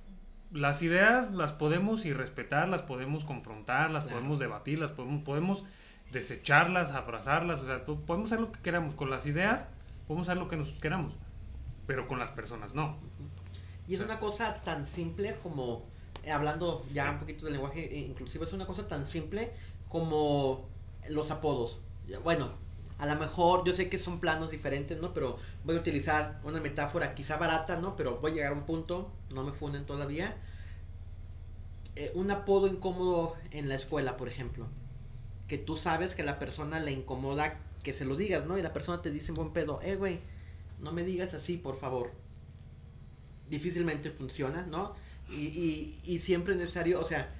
las ideas las podemos y respetar, las podemos confrontar, las podemos debatir, las podemos, podemos desecharlas, abrazarlas, o sea, podemos hacer lo que queramos. Con las ideas podemos hacer lo que nos queramos, pero con las personas no. Y es una cosa tan simple como, eh, hablando ya un poquito del lenguaje inclusivo, es una cosa tan simple como los apodos. Bueno, a lo mejor yo sé que son planos diferentes, ¿no? Pero voy a utilizar una metáfora quizá barata, ¿no? Pero voy a llegar a un punto, no me funden todavía. Eh, un apodo incómodo en la escuela, por ejemplo que tú sabes que la persona le incomoda que se lo digas, ¿no? Y la persona te dice en buen pedo, eh, güey, no me digas así, por favor. Difícilmente funciona, ¿no? Y, y, y siempre es necesario, o sea,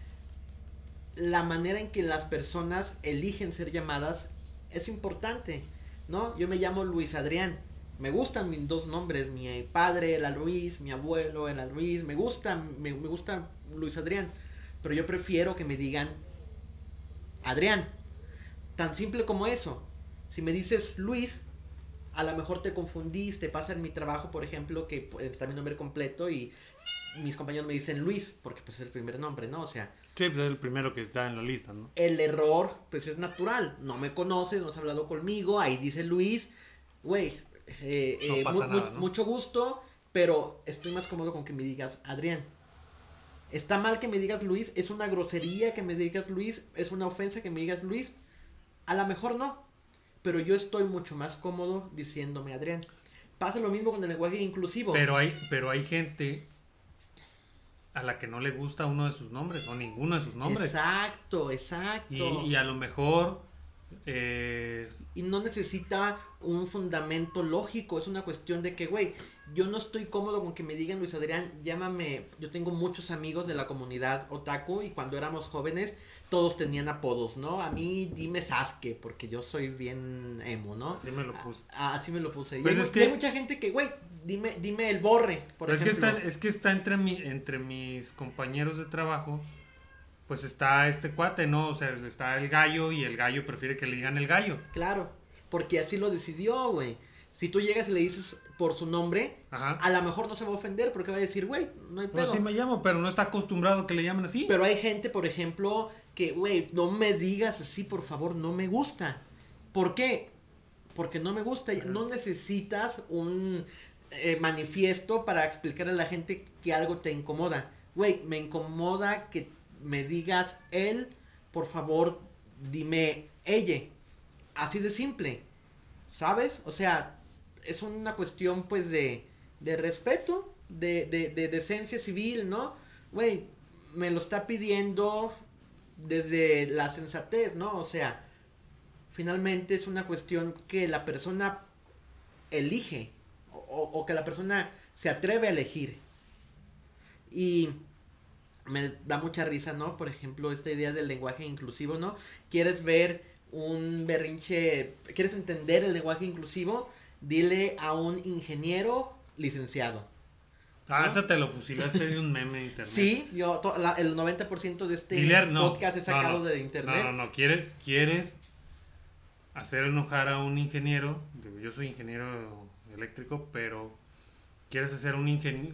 la manera en que las personas eligen ser llamadas es importante, ¿no? Yo me llamo Luis Adrián. Me gustan mis dos nombres, mi padre, el Luis, mi abuelo, el Luis, me gusta, me, me gusta Luis Adrián, pero yo prefiero que me digan Adrián, Tan simple como eso. Si me dices Luis, a lo mejor te confundiste, pasa en mi trabajo, por ejemplo, que está mi nombre completo y mis compañeros me dicen Luis, porque pues es el primer nombre, ¿no? O sea... Sí, pues es el primero que está en la lista, ¿no? El error, pues es natural. No me conoces, no has hablado conmigo, ahí dice Luis. Güey, eh, eh, mucho gusto, pero estoy más cómodo con que me digas Adrián. Está mal que me digas Luis, es una grosería que me digas Luis, es una ofensa que me digas Luis. A lo mejor no, pero yo estoy mucho más cómodo diciéndome Adrián. Pasa lo mismo con el lenguaje inclusivo. Pero hay, pero hay gente a la que no le gusta uno de sus nombres o ninguno de sus nombres. Exacto, exacto. Y, a lo mejor... Eh, y no necesita un fundamento lógico, es una cuestión de que, güey, yo no estoy cómodo con que me digan Luis Adrián, llámame, yo tengo muchos amigos de la comunidad otaku y cuando éramos jóvenes todos tenían apodos, ¿no? A mí dime Sasuke, porque yo soy bien emo, ¿no? Así me lo puse. Ah, así me lo puse. y pues hay, mucha gente que, güey, dime, dime el borre, por ejemplo. Es que está, es que está entre, mi, entre mis compañeros de trabajo, pues está este cuate, ¿no? O sea, está el gallo y el gallo prefiere que le digan el gallo. Claro, porque así lo decidió, güey. Si tú llegas y le dices por su nombre, a lo mejor no se va a ofender porque va a decir, güey, no hay pues pedo. Pues sí me llamo, pero no está acostumbrado a que le llamen así. Pero hay gente, por ejemplo, que, güey, no me digas así, por favor, no me gusta. ¿Por qué? Porque no me gusta. No necesitas un eh, manifiesto para explicar a la gente que algo te incomoda. Güey, me incomoda que me digas él, por favor, dime ella. Así de simple. ¿Sabes? O sea, es una cuestión pues de, de respeto, de, de, de decencia civil, ¿no? Güey, me lo está pidiendo desde la sensatez, ¿no? O sea, finalmente es una cuestión que la persona elige o, que la persona se atreve a elegir. Y me da mucha risa, ¿no? Por ejemplo, esta idea del lenguaje inclusivo, ¿no? ¿Quieres ver un berrinche, quieres entender el lenguaje inclusivo? Dile a un ingeniero licenciado. Ah, esa te lo fusilaste de un meme de internet. Sí, yo, el 90% de este podcast es sacado de internet. No, no, no, ¿Quieres, quieres hacer enojar a un ingeniero, yo soy ingeniero eléctrico, pero quieres hacer, un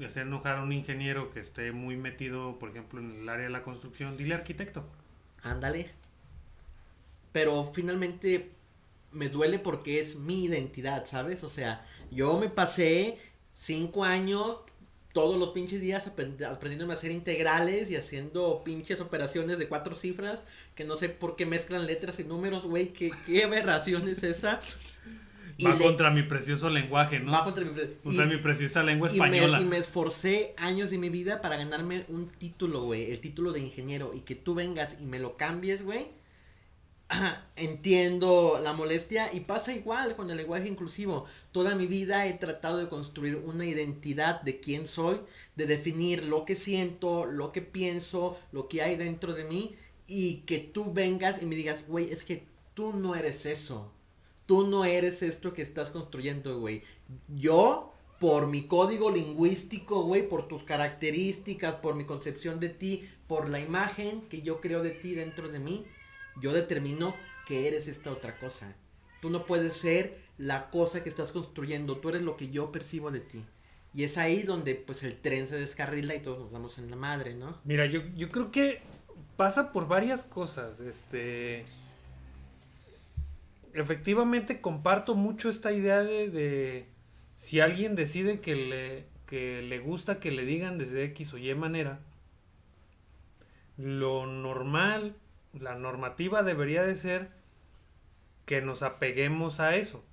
hacer enojar a un ingeniero que esté muy metido, por ejemplo, en el área de la construcción, dile arquitecto. Ándale. Pero finalmente me duele porque es mi identidad, ¿sabes? O sea, yo me pasé cinco años todos los pinches días aprendiéndome a hacer integrales y haciendo pinches operaciones de cuatro cifras que no sé por qué mezclan letras y números, güey, qué, qué aberración es esa. Va contra mi precioso lenguaje, ¿no? Va contra mi, contra mi preciosa lengua española. Y me, esforcé años de mi vida para ganarme un título, güey, el título de ingeniero, y que tú vengas y me lo cambies, güey. Entiendo la molestia y pasa igual con el lenguaje inclusivo. Toda mi vida he tratado de construir una identidad de quién soy, de definir lo que siento, lo que pienso, lo que hay dentro de mí y que tú vengas y me digas, güey, es que tú no eres eso Tú no eres esto que estás construyendo, güey. Yo, por mi código lingüístico, güey, por tus características, por mi concepción de ti, por la imagen que yo creo de ti dentro de mí, yo determino que eres esta otra cosa. Tú no puedes ser la cosa que estás construyendo, tú eres lo que yo percibo de ti. Y es ahí donde pues el tren se descarrila y todos nos damos en la madre, ¿no? Mira, yo, yo creo que pasa por varias cosas. Este efectivamente comparto mucho esta idea de, si alguien decide que le, que le gusta que le digan desde X o Y manera, lo normal, la normativa debería de ser que nos apeguemos a eso.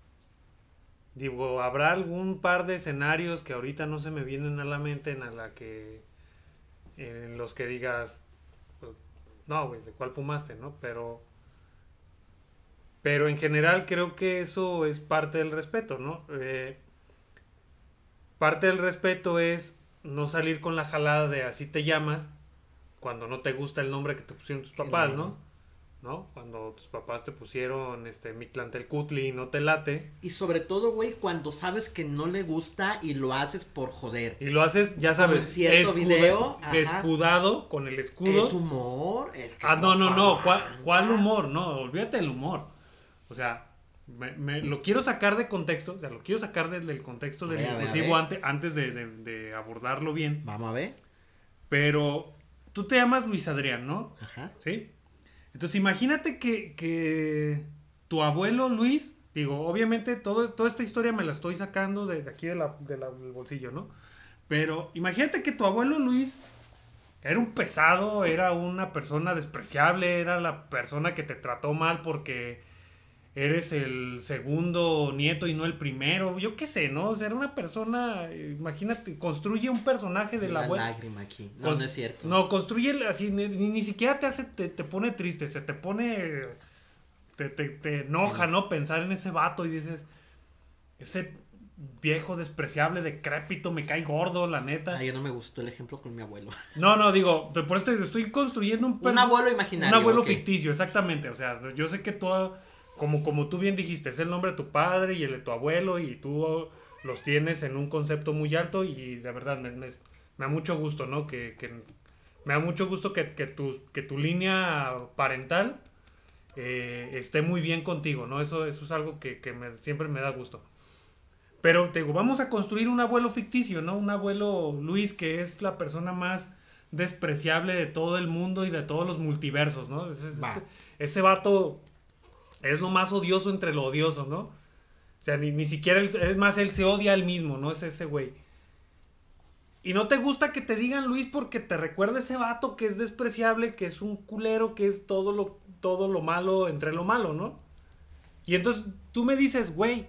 Digo, habrá algún par de escenarios que ahorita no se me vienen a la mente en la que en los que digas pues, no, güey, ¿de cuál fumaste, no? Pero pero en general creo que eso es parte del respeto, ¿no? Eh, parte del respeto es no salir con la jalada de así te llamas cuando no te gusta el nombre que te pusieron tus papás, ¿no? ¿No? Cuando tus papás te pusieron este Cutli y no te late. Y sobre todo, güey, cuando sabes que no le gusta y lo haces por joder. Y lo haces, ya sabes, cierto video, escudado con el escudo. Es humor. ah, no, no, no. ¿Cuál, ¿Cuál humor? No, olvídate del humor. O sea, me, lo quiero sacar de contexto, o sea, lo quiero sacar del, contexto del inclusivo antes, antes de, abordarlo bien. Vamos a ver. Pero tú te llamas Luis Adrián, ¿no? Ajá. ¿Sí? Entonces imagínate que, tu abuelo Luis, digo, obviamente todo, toda esta historia me la estoy sacando de, aquí de la, del bolsillo, ¿no? Pero imagínate que tu abuelo Luis era un pesado, era una persona despreciable, era la persona que te trató mal porque eres el segundo nieto y no el primero, yo qué sé, ¿no? O sea, era una persona, imagínate, construye un personaje de la abuela. lágrima aquí, no, no es cierto. No, construye así, ni, siquiera te hace, te, pone triste, se te pone, te, te, enoja, ¿no? Pensar en ese vato y dices, ese viejo despreciable, decrépito, me cae gordo, la neta. Ay, yo no me gustó el ejemplo con mi abuelo. No, no, digo, por esto estoy construyendo un... Un abuelo imaginario. Un abuelo ficticio, exactamente, o sea, yo sé que todo como, como tú bien dijiste, es el nombre de tu padre y el de tu abuelo y tú los tienes en un concepto muy alto y de verdad me, me, da mucho gusto, ¿no? Que, me da mucho gusto que, que, tu, que tu línea parental eh, esté muy bien contigo, ¿no? Eso, eso es algo que, siempre me da gusto. Pero te digo, vamos a construir un abuelo ficticio, ¿no? Un abuelo Luis que es la persona más despreciable de todo el mundo y de todos los multiversos, ¿no? ese vato es lo más odioso entre lo odioso, ¿no? O sea, ni, siquiera, es más, él se odia al mismo, ¿no? Es ese güey. Y no te gusta que te digan Luis porque te recuerda ese vato que es despreciable, que es un culero, que es todo lo, todo lo malo entre lo malo, ¿no? Y entonces tú me dices, güey,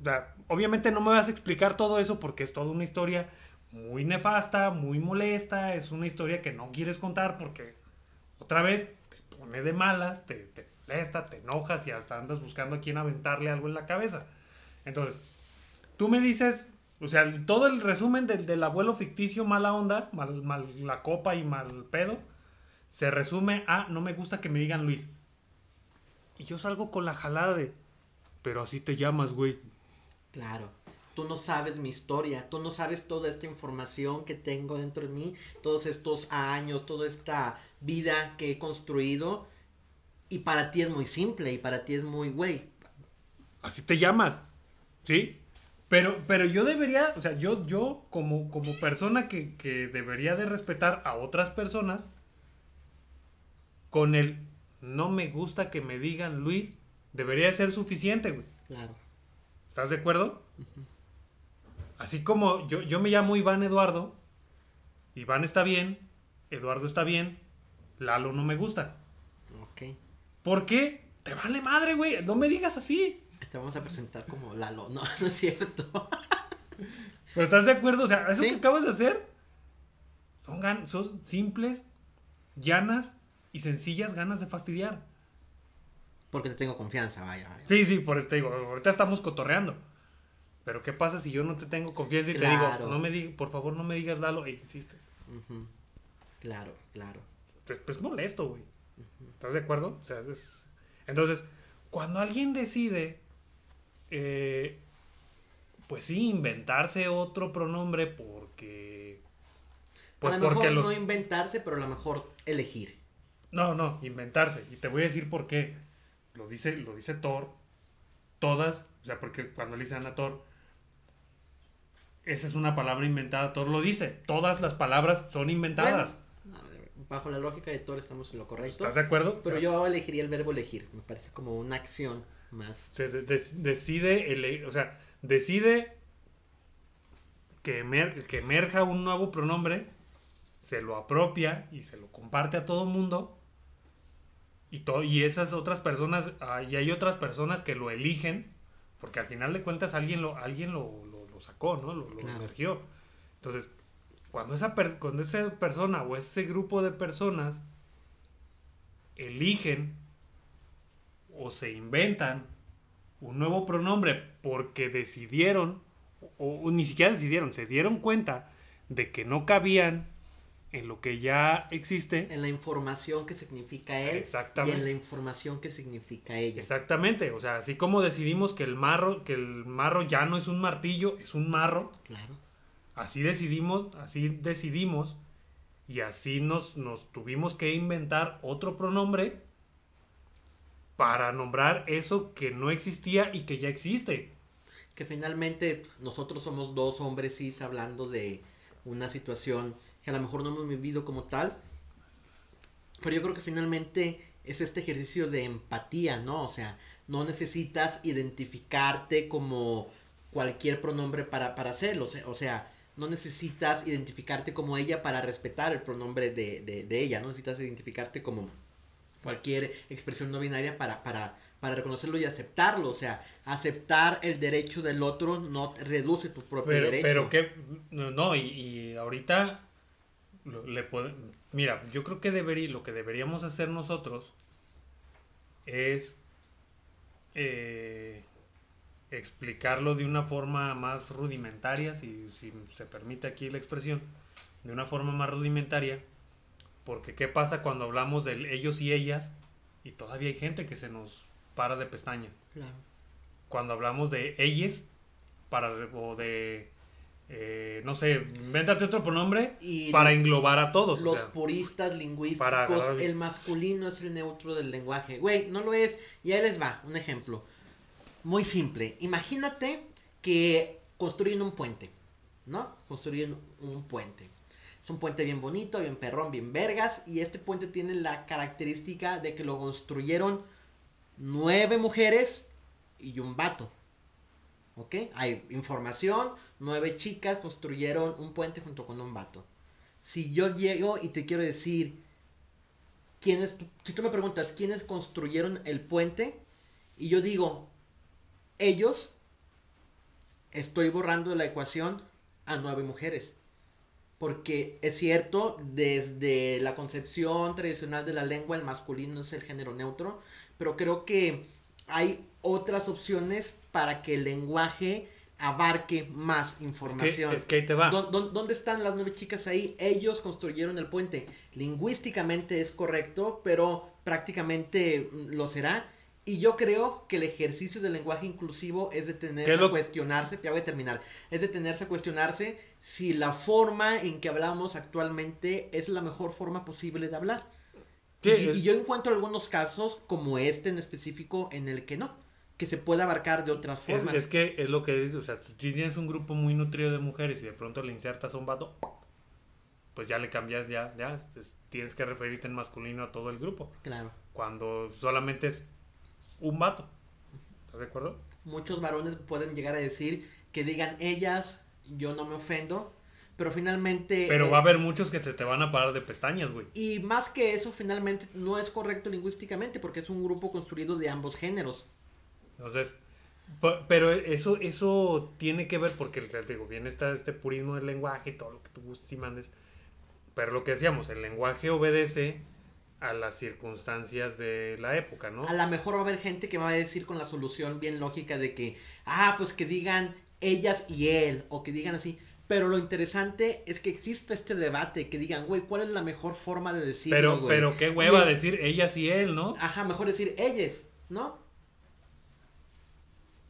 o sea, obviamente no me vas a explicar todo eso porque es toda una historia muy nefasta, muy molesta, es una historia que no quieres contar porque otra vez te pone de malas, te te enojas y hasta andas buscando a quién aventarle algo en la cabeza. Entonces, tú me dices, o sea, todo el resumen del, del abuelo ficticio mala onda, mal, mal la copa y mal pedo, se resume a no me gusta que me digan Luis. Y yo salgo con la jalada de, pero así te llamas, güey. Claro. Tú no sabes mi historia, tú no sabes toda esta información que tengo dentro de mí, todos estos años, toda esta vida que he construido. Y para ti es muy simple y para ti es muy, güey. Así te llamas, ¿sí? Pero, pero yo debería, o sea, yo, yo como, como persona que, que debería de respetar a otras personas, con el no me gusta que me digan Luis, debería de ser suficiente, güey. Claro. ¿Estás de acuerdo? Así como yo, yo me llamo Iván Eduardo, Iván está bien, Eduardo está bien, Lalo no me gusta. Ok. ¿Por qué? Te vale madre, güey. No me digas así. Te vamos a presentar como Lalo. No, no es cierto. ¿Pero estás de acuerdo? O sea, eso Sí. que acabas de hacer son, gan- son simples, llanas y sencillas ganas de fastidiar. Porque te tengo confianza, vaya, vaya. Sí, sí, por eso te digo, ahorita estamos cotorreando. Pero ¿qué pasa si yo no te tengo confianza y te digo, no me di- por favor no me digas Lalo e insistes? Ujú. Claro, claro. Pues, pues molesto, güey. ¿Estás de acuerdo? O sea, es... Entonces, cuando alguien decide, eh, pues sí, inventarse otro pronombre porque... Pues a lo porque mejor los... no inventarse, pero a lo mejor elegir. No, no, inventarse. Y te voy a decir por qué. Lo dice, lo dice Thor. Todas, o sea, porque cuando le dicen a Thor, esa es una palabra inventada, Thor lo dice. Todas las palabras son inventadas. Bueno, bajo la lógica de Thor estamos en lo correcto. ¿Estás de acuerdo? Pero yo elegiría el verbo elegir. Me parece como una acción más. se de- de- decide, ele- o sea, decide que, emer- que emerja un nuevo pronombre, se lo apropia y se lo comparte a todo el mundo. Y, to- y esas otras personas, ah, y hay otras personas que lo eligen, porque al final de cuentas alguien lo, alguien lo, lo- lo sacó, ¿no? Lo, lo Claro. emergió. Entonces, cuando esa, per- cuando esa persona o ese grupo de personas eligen o se inventan un nuevo pronombre porque decidieron, o, o ni siquiera decidieron, se dieron cuenta de que no cabían en lo que ya existe. En la información que significa él Exactamente. y en la información que significa ella. Exactamente, o sea, así como decidimos que el marro, que el marro ya no es un martillo, es un marro, Claro. Así decidimos, así decidimos y así nos, nos tuvimos que inventar otro pronombre para nombrar eso que no existía y que ya existe. Que finalmente nosotros somos dos hombres cis hablando de una situación que a lo mejor no hemos vivido como tal. Pero yo creo que finalmente es este ejercicio de empatía, ¿no? O sea, no necesitas identificarte como cualquier pronombre para, para hacerlo. O sea, o sea, no necesitas identificarte como ella para respetar el pronombre de, de, de ella. No necesitas identificarte como cualquier expresión no binaria para, para, para reconocerlo y aceptarlo. O sea, aceptar el derecho del otro no reduce tu propio Pero, derecho. pero que, no, y, y ahorita le puede, mira, yo creo que debería, lo que deberíamos hacer nosotros es eh, explicarlo de una forma más rudimentaria, si, si se permite aquí la expresión, de una forma más rudimentaria, porque qué pasa cuando hablamos de ellos y ellas y todavía hay gente que se nos para de pestaña Claro. cuando hablamos de ellas para o de eh, no sé, invéntate otro pronombre Y para englobar a todos. o Los sea, puristas lingüísticos, para el masculino es el neutro del lenguaje. Güey, no lo es. Y ahí les va, un ejemplo. Muy simple. Imagínate que construyen un puente, ¿no? Construyen un puente. Es un puente bien bonito, bien perrón, bien vergas. Y este puente tiene la característica de que lo construyeron nueve mujeres y un vato. ¿Ok? Hay información, nueve chicas construyeron un puente junto con un vato. Si yo llego y te quiero decir, ¿quiénes, si tú me preguntas quiénes construyeron el puente, y yo digo, ellos, estoy borrando de la ecuación a nueve mujeres. Porque es cierto, desde la concepción tradicional de la lengua, el masculino es el género neutro, pero creo que hay otras opciones para que el lenguaje abarque más información. Es que, ahí te va. ¿Dónde están las nueve chicas ahí? Ellos construyeron el puente. Lingüísticamente es correcto, pero prácticamente lo será. Y yo creo que el ejercicio del lenguaje inclusivo es detenerse a cuestionarse, ya voy a terminar, es detenerse a cuestionarse si la forma en que hablamos actualmente es la mejor forma posible de hablar. y, yo encuentro algunos casos, como este en específico, en el que no, que se puede abarcar de otras formas. Es, que es lo que dices, o sea, si tienes un grupo muy nutrido de mujeres y de pronto le insertas a un vato, pues ya le cambias, ya, ya, tienes que referirte en masculino a todo el grupo. Claro. Cuando solamente es un vato. ¿Estás de acuerdo? Muchos varones pueden llegar a decir que digan ellas, yo no me ofendo, pero finalmente... Pero va a haber muchos que se te van a parar de pestañas, güey. Y más que eso, finalmente no es correcto lingüísticamente porque es un grupo construido de ambos géneros. Entonces, pero eso, eso tiene que ver porque, te digo, bien está este purismo del lenguaje y todo lo que tú gustes y mandes. Pero lo que decíamos, el lenguaje obedece a las circunstancias de la época, ¿no? A lo mejor va a haber gente que va a decir con la solución bien lógica de que, ah, pues que digan ellas y él, o que digan así. Pero lo interesante es que existe este debate, que digan, güey, ¿cuál es la mejor forma de decirlo, pero, güey? Pero qué hueva decir ellas y él, ¿no? Ajá, mejor decir ellas, ¿no?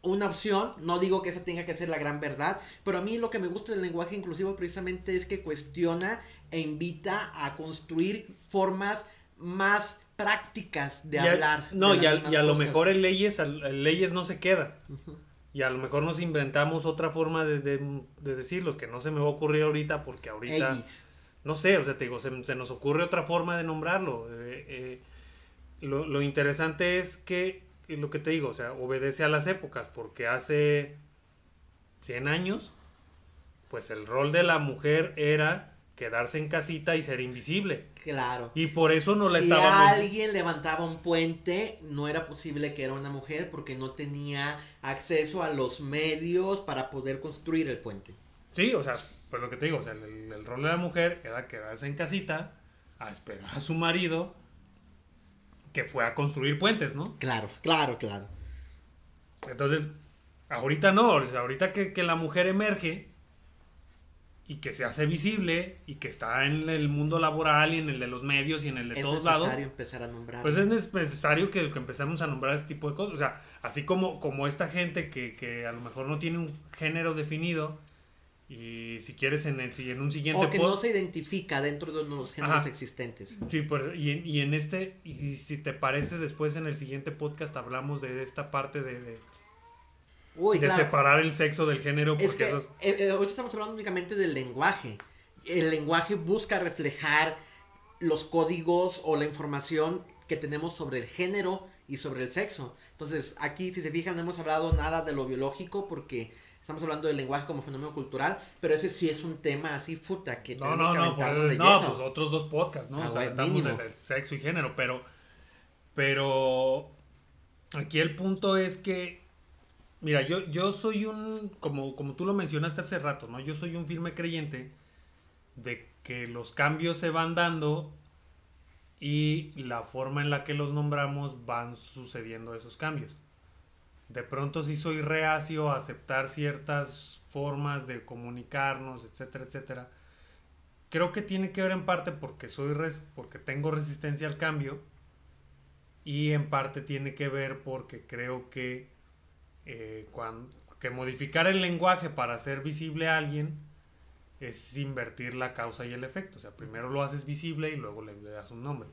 Una opción, no digo que esa tenga que ser la gran verdad, pero a mí lo que me gusta del lenguaje inclusivo precisamente es que cuestiona e invita a construir formas más prácticas de hablar. no, y, a, lo mejor en leyes, en leyes no se queda. Y a lo mejor nos inventamos otra forma de, de, decirlos, que no se me va a ocurrir ahorita porque ahorita... No sé, o sea, te digo, se, nos ocurre otra forma de nombrarlo. Eh, eh, lo, lo, interesante es que, lo que te digo, o sea, obedece a las épocas, porque hace 100 años, pues el rol de la mujer era quedarse en casita y ser invisible. Claro. Y por eso no la si alguien levantaba un puente, no era posible que era una mujer porque no tenía acceso a los medios para poder construir el puente. Sí, o sea, pues lo que te digo, o sea, el, rol de la mujer era quedarse en casita a esperar a su marido que fue a construir puentes, ¿no? Claro, claro, claro. Entonces, ahorita no, ahorita que, que la mujer emerge, y que se hace visible y que está en el mundo laboral y en el de los medios y en el de todos lados. Es necesario empezar a nombrar. Pues es necesario que, empecemos a nombrar este tipo de cosas. O sea, así como, como esta gente que, que a lo mejor no tiene un género definido y si quieres en, el, en un siguiente... O que no se identifica dentro de los géneros existentes. Sí, pues, y, y en este, y si te parece después en el siguiente podcast hablamos de esta parte de de separar el sexo del género. Porque es que eh, eh, hoy estamos hablando únicamente del lenguaje. El lenguaje busca reflejar los códigos o la información que tenemos sobre el género y sobre el sexo. Entonces, aquí, si se fijan, no hemos hablado nada de lo biológico porque estamos hablando del lenguaje como fenómeno cultural, pero ese sí es un tema así, puta, que no, no, no, pues, no, pues otros dos podcasts, ¿no? Ah, o sea, hablamos de sexo y género, pero, pero aquí el punto es que Mira, yo, yo soy un, como, como tú lo mencionaste hace rato, ¿no? Yo soy un firme creyente de que los cambios se van dando y la forma en la que los nombramos van sucediendo esos cambios. De pronto sí soy reacio a aceptar ciertas formas de comunicarnos, etcétera, etcétera. Creo que tiene que ver en parte porque soy res, porque tengo resistencia al cambio y en parte tiene que ver porque creo que eh, cuando, que modificar el lenguaje para hacer visible a alguien es invertir la causa y el efecto. O sea, primero lo haces visible y luego le, das un nombre.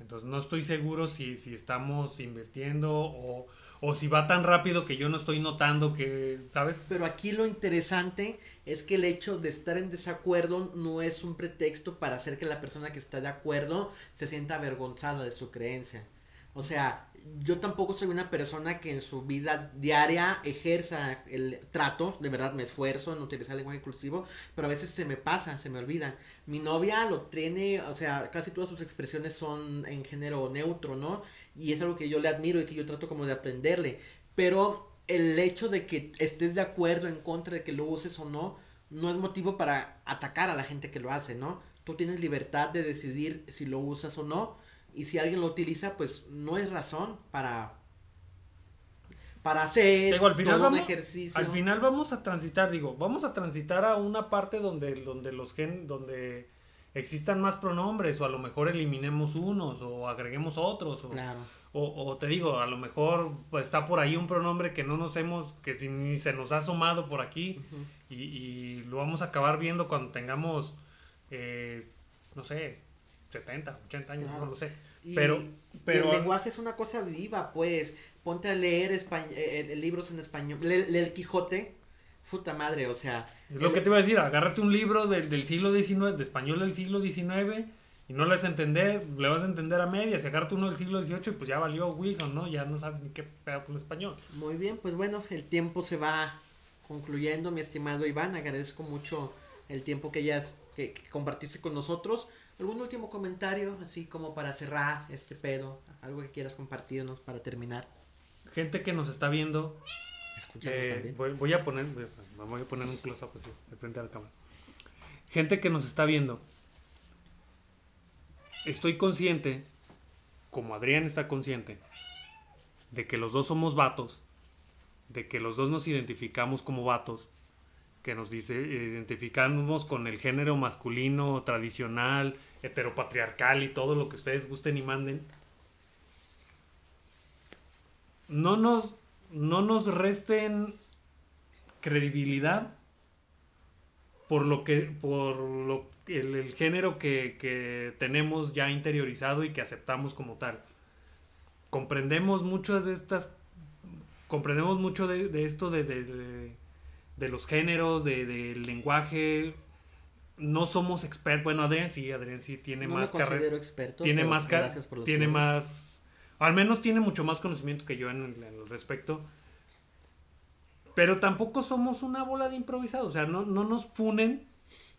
Entonces no estoy seguro si, si estamos invirtiendo o, o, si va tan rápido que yo no estoy notando que, ¿sabes? Pero aquí lo interesante es que el hecho de estar en desacuerdo no es un pretexto para hacer que la persona que está de acuerdo se sienta avergonzada de su creencia. O sea, yo tampoco soy una persona que en su vida diaria ejerza el trato, de verdad me esfuerzo en utilizar lenguaje inclusivo, pero a veces se me pasa, se me olvida. Mi novia lo tiene, o sea, casi todas sus expresiones son en género neutro, ¿no? Y es algo que yo le admiro y que yo trato como de aprenderle, pero el hecho de que estés de acuerdo en contra de que lo uses o no, no es motivo para atacar a la gente que lo hace, ¿no? Tú tienes libertad de decidir si lo usas o no y si alguien lo utiliza, pues no es razón para para hacer Digo, al final todo un vamos, ejercicio. Al final vamos a transitar, digo, vamos a transitar a una parte donde, donde los gen, donde existan más pronombres, o a lo mejor eliminemos unos, o agreguemos otros, o, Claro. o, o te digo, a lo mejor está por ahí un pronombre que no nos hemos, que si- ni se nos ha asomado por aquí, y lo vamos a acabar viendo cuando tengamos, eh, no sé, 70, 80 años, Claro. no lo sé. Y- Pero, y pero el lenguaje es una cosa viva, pues. Ponte a leer espa- eh, eh, libros en español. Lee, lee el Quijote. Puta madre, o sea. Es lo que te iba a decir, agárrate un libro del, del siglo XIX, de español del siglo XIX, y no le vas a entender, le vas a entender a medias, y agárrate uno del siglo XVIII, y pues ya valió Wilson, ¿no? Ya no sabes ni qué pedo con español. Muy bien, pues bueno, el tiempo se va concluyendo, mi estimado Iván. Agradezco mucho el tiempo que hayas que, que compartiste con nosotros. ¿Algún último comentario, así como para cerrar este pedo? Algo que quieras compartirnos para terminar. Gente que nos está viendo, eh, también. voy, voy a poner, voy a- voy a poner un close-up así, de frente a la cámara. Gente que nos está viendo, estoy consciente, como Adrián está consciente, de que los dos somos vatos, de que los dos nos identificamos como vatos, que nos dice, identificamos con el género masculino, tradicional, heteropatriarcal y todo lo que ustedes gusten y manden. No nos, no nos resten credibilidad por lo que por lo el, el género que, que tenemos ya interiorizado y que aceptamos como tal comprendemos muchas de estas comprendemos mucho de, de esto de, de los géneros de- del lenguaje. No somos expertos bueno Adrián sí Adrián sí tiene no más carrera experto. tiene más car- gracias por los tiene más al menos tiene mucho más conocimiento que yo en el, en el respecto. Pero tampoco somos una bola de improvisados o sea no, no nos funen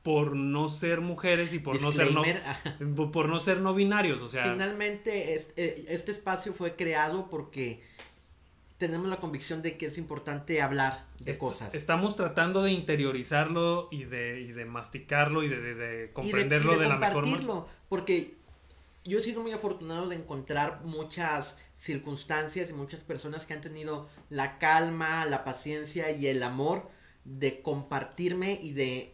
por no ser mujeres y por no ser no por no ser no binarios o sea. Finalmente, eh, este espacio fue creado porque tenemos la convicción de que es importante hablar de est- cosas. estamos tratando de interiorizarlo y de, y de masticarlo y de, de- de Y de- comprenderlo y de, la mejor manera compartirlo, Porque yo he sido muy afortunado de encontrar muchas circunstancias y muchas personas que han tenido la calma, la paciencia y el amor de compartirme y de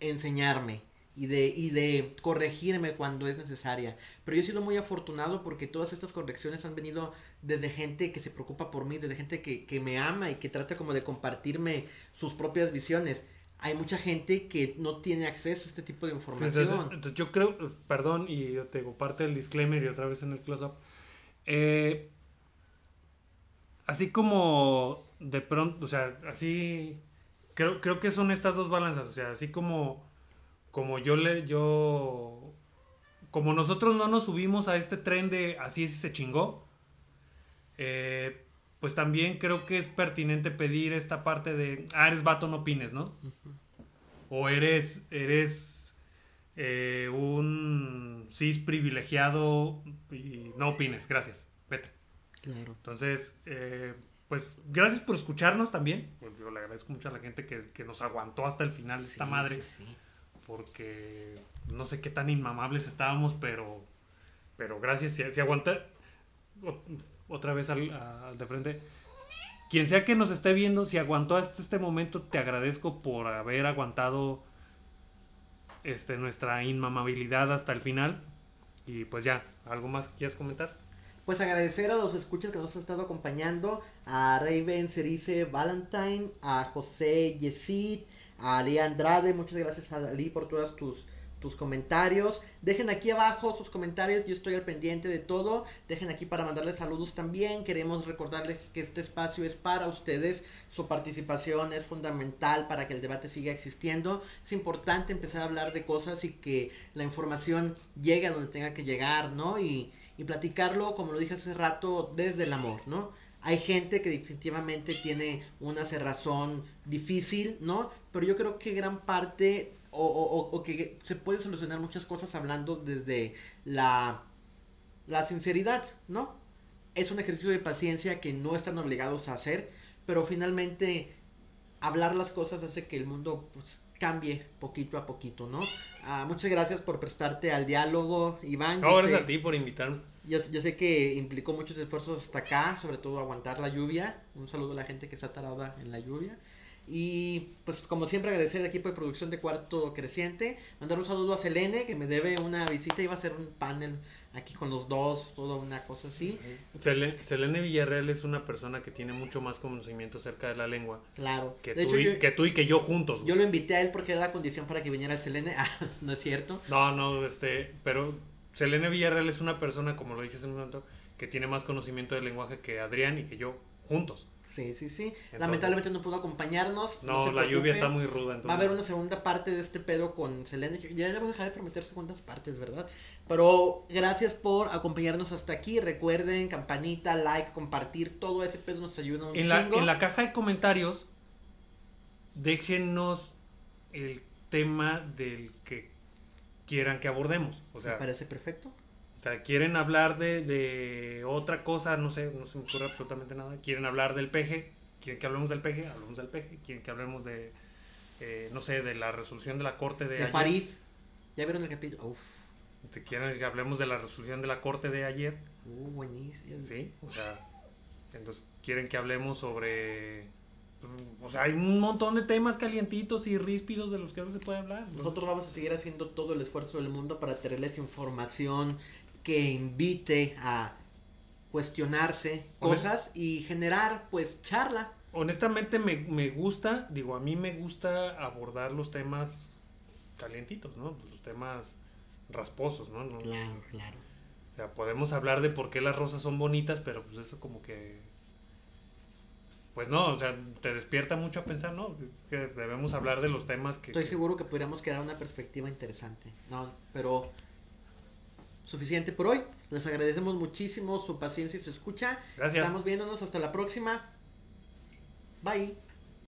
enseñarme y de, y de corregirme cuando es necesaria. Pero yo he sido muy afortunado porque todas estas correcciones han venido desde gente que se preocupa por mí, desde gente que, que me ama y que trata como de compartirme sus propias visiones. Hay mucha gente que no tiene acceso a este tipo de información. Entonces, entonces yo creo, perdón, y yo te digo parte del disclaimer y otra vez en el close-up. Eh, así como de pronto, o sea, así creo, creo que son estas dos balanzas, o sea, así como como yo le yo como nosotros no nos subimos a este tren de así es y se chingó, eh, pues también creo que es pertinente pedir esta parte de, ah, eres vato, no opines, ¿no? O eres, eres eh, un cis privilegiado y no opines, gracias, vete. Claro. Entonces, eh, pues gracias por escucharnos también. Pues, yo le agradezco mucho a la gente que, que nos aguantó hasta el final de esta Sí, madre, sí, sí. Porque no sé qué tan inmamables estábamos, pero, pero gracias. Si, si aguanta, otra vez al, al de frente. Quien sea que nos esté viendo, si aguantó hasta este momento, te agradezco por haber aguantado este, nuestra inmamabilidad hasta el final. Y pues ya, ¿algo más que quieras comentar? Pues agradecer a los escuchas que nos han estado acompañando, a Raven Cerice Valentine, a José Yesid, a Ali Andrade, muchas gracias a Ali por todas tus, tus comentarios. Dejen aquí abajo sus comentarios, yo estoy al pendiente de todo. Dejen aquí para mandarles saludos también. Queremos recordarles que este espacio es para ustedes. Su participación es fundamental para que el debate siga existiendo. Es importante empezar a hablar de cosas y que la información llegue a donde tenga que llegar, ¿no? Y, y platicarlo, como lo dije hace rato, desde el amor, ¿no? Hay gente que definitivamente tiene una cerrazón difícil, ¿no? Pero yo creo que gran parte o, o- o- que se puede solucionar muchas cosas hablando desde la, la sinceridad, ¿no? Es un ejercicio de paciencia que no están obligados a hacer, pero finalmente hablar las cosas hace que el mundo pues, cambie poquito a poquito, ¿no? Ah, muchas gracias por prestarte al diálogo, Iván. No, sé- gracias a ti por invitarme. Yo, yo sé que implicó muchos esfuerzos hasta acá, sobre todo aguantar la lluvia. Un saludo a la gente que está tarada en la lluvia. Y pues como siempre agradecer al equipo de producción de Cuarto Creciente. Mandar un saludo a Selene que me debe una visita. Iba a hacer un panel aquí con los dos, toda una cosa así. Selene, Selene Villarreal es una persona que tiene mucho más conocimiento acerca de la lengua Claro. que, de tú, hecho, y, yo, que tú y que yo juntos. güey. yo lo invité a él porque era la condición para que viniera el Selene. Ah, no es cierto. No, no, este, pero Selene Villarreal es una persona, como lo dije hace un momento, que tiene más conocimiento del lenguaje que Adrián y que yo juntos. Sí, sí, sí. Lamentablemente no pudo acompañarnos. No, la lluvia está muy ruda. Entonces, Va a haber una segunda parte de este pedo con Selene. Ya le voy a dejar de prometer segundas partes, ¿verdad? Pero gracias por acompañarnos hasta aquí. Recuerden, campanita, like, compartir. Todo ese pedo nos ayuda un en, la, en la caja de comentarios, déjenos el tema del que quieran que abordemos. O Me sea, parece perfecto. o sea quieren hablar de, de otra cosa, no sé, no se me ocurre absolutamente nada. Quieren hablar del peje, quieren que hablemos del peje, hablemos del peje. Quieren que hablemos de, eh, no sé, de la resolución de la corte de, De ayer. ¿Ya vieron el capítulo? Uf. Te quieren que hablemos de la resolución de la corte de ayer. Uh, buenísimo. Sí, o sea, entonces quieren que hablemos sobre... O sea, hay un montón de temas calientitos y ríspidos de los que no se puede hablar. ¿no? Nosotros vamos a seguir haciendo todo el esfuerzo del mundo para traerles información que invite a cuestionarse cosas y generar pues charla. Honestamente me, me gusta, digo, a mí me gusta abordar los temas calientitos, ¿no? Los temas rasposos, ¿no? No- Claro, claro. O sea, podemos hablar de por qué las rosas son bonitas, pero pues eso como que... Pues no, o sea, te despierta mucho a pensar, ¿no? Que debemos hablar de los temas que... Estoy que- seguro que podríamos crear una perspectiva interesante. No, pero suficiente por hoy. Les agradecemos muchísimo su paciencia y su escucha. Gracias. Estamos viéndonos hasta la próxima. Bye.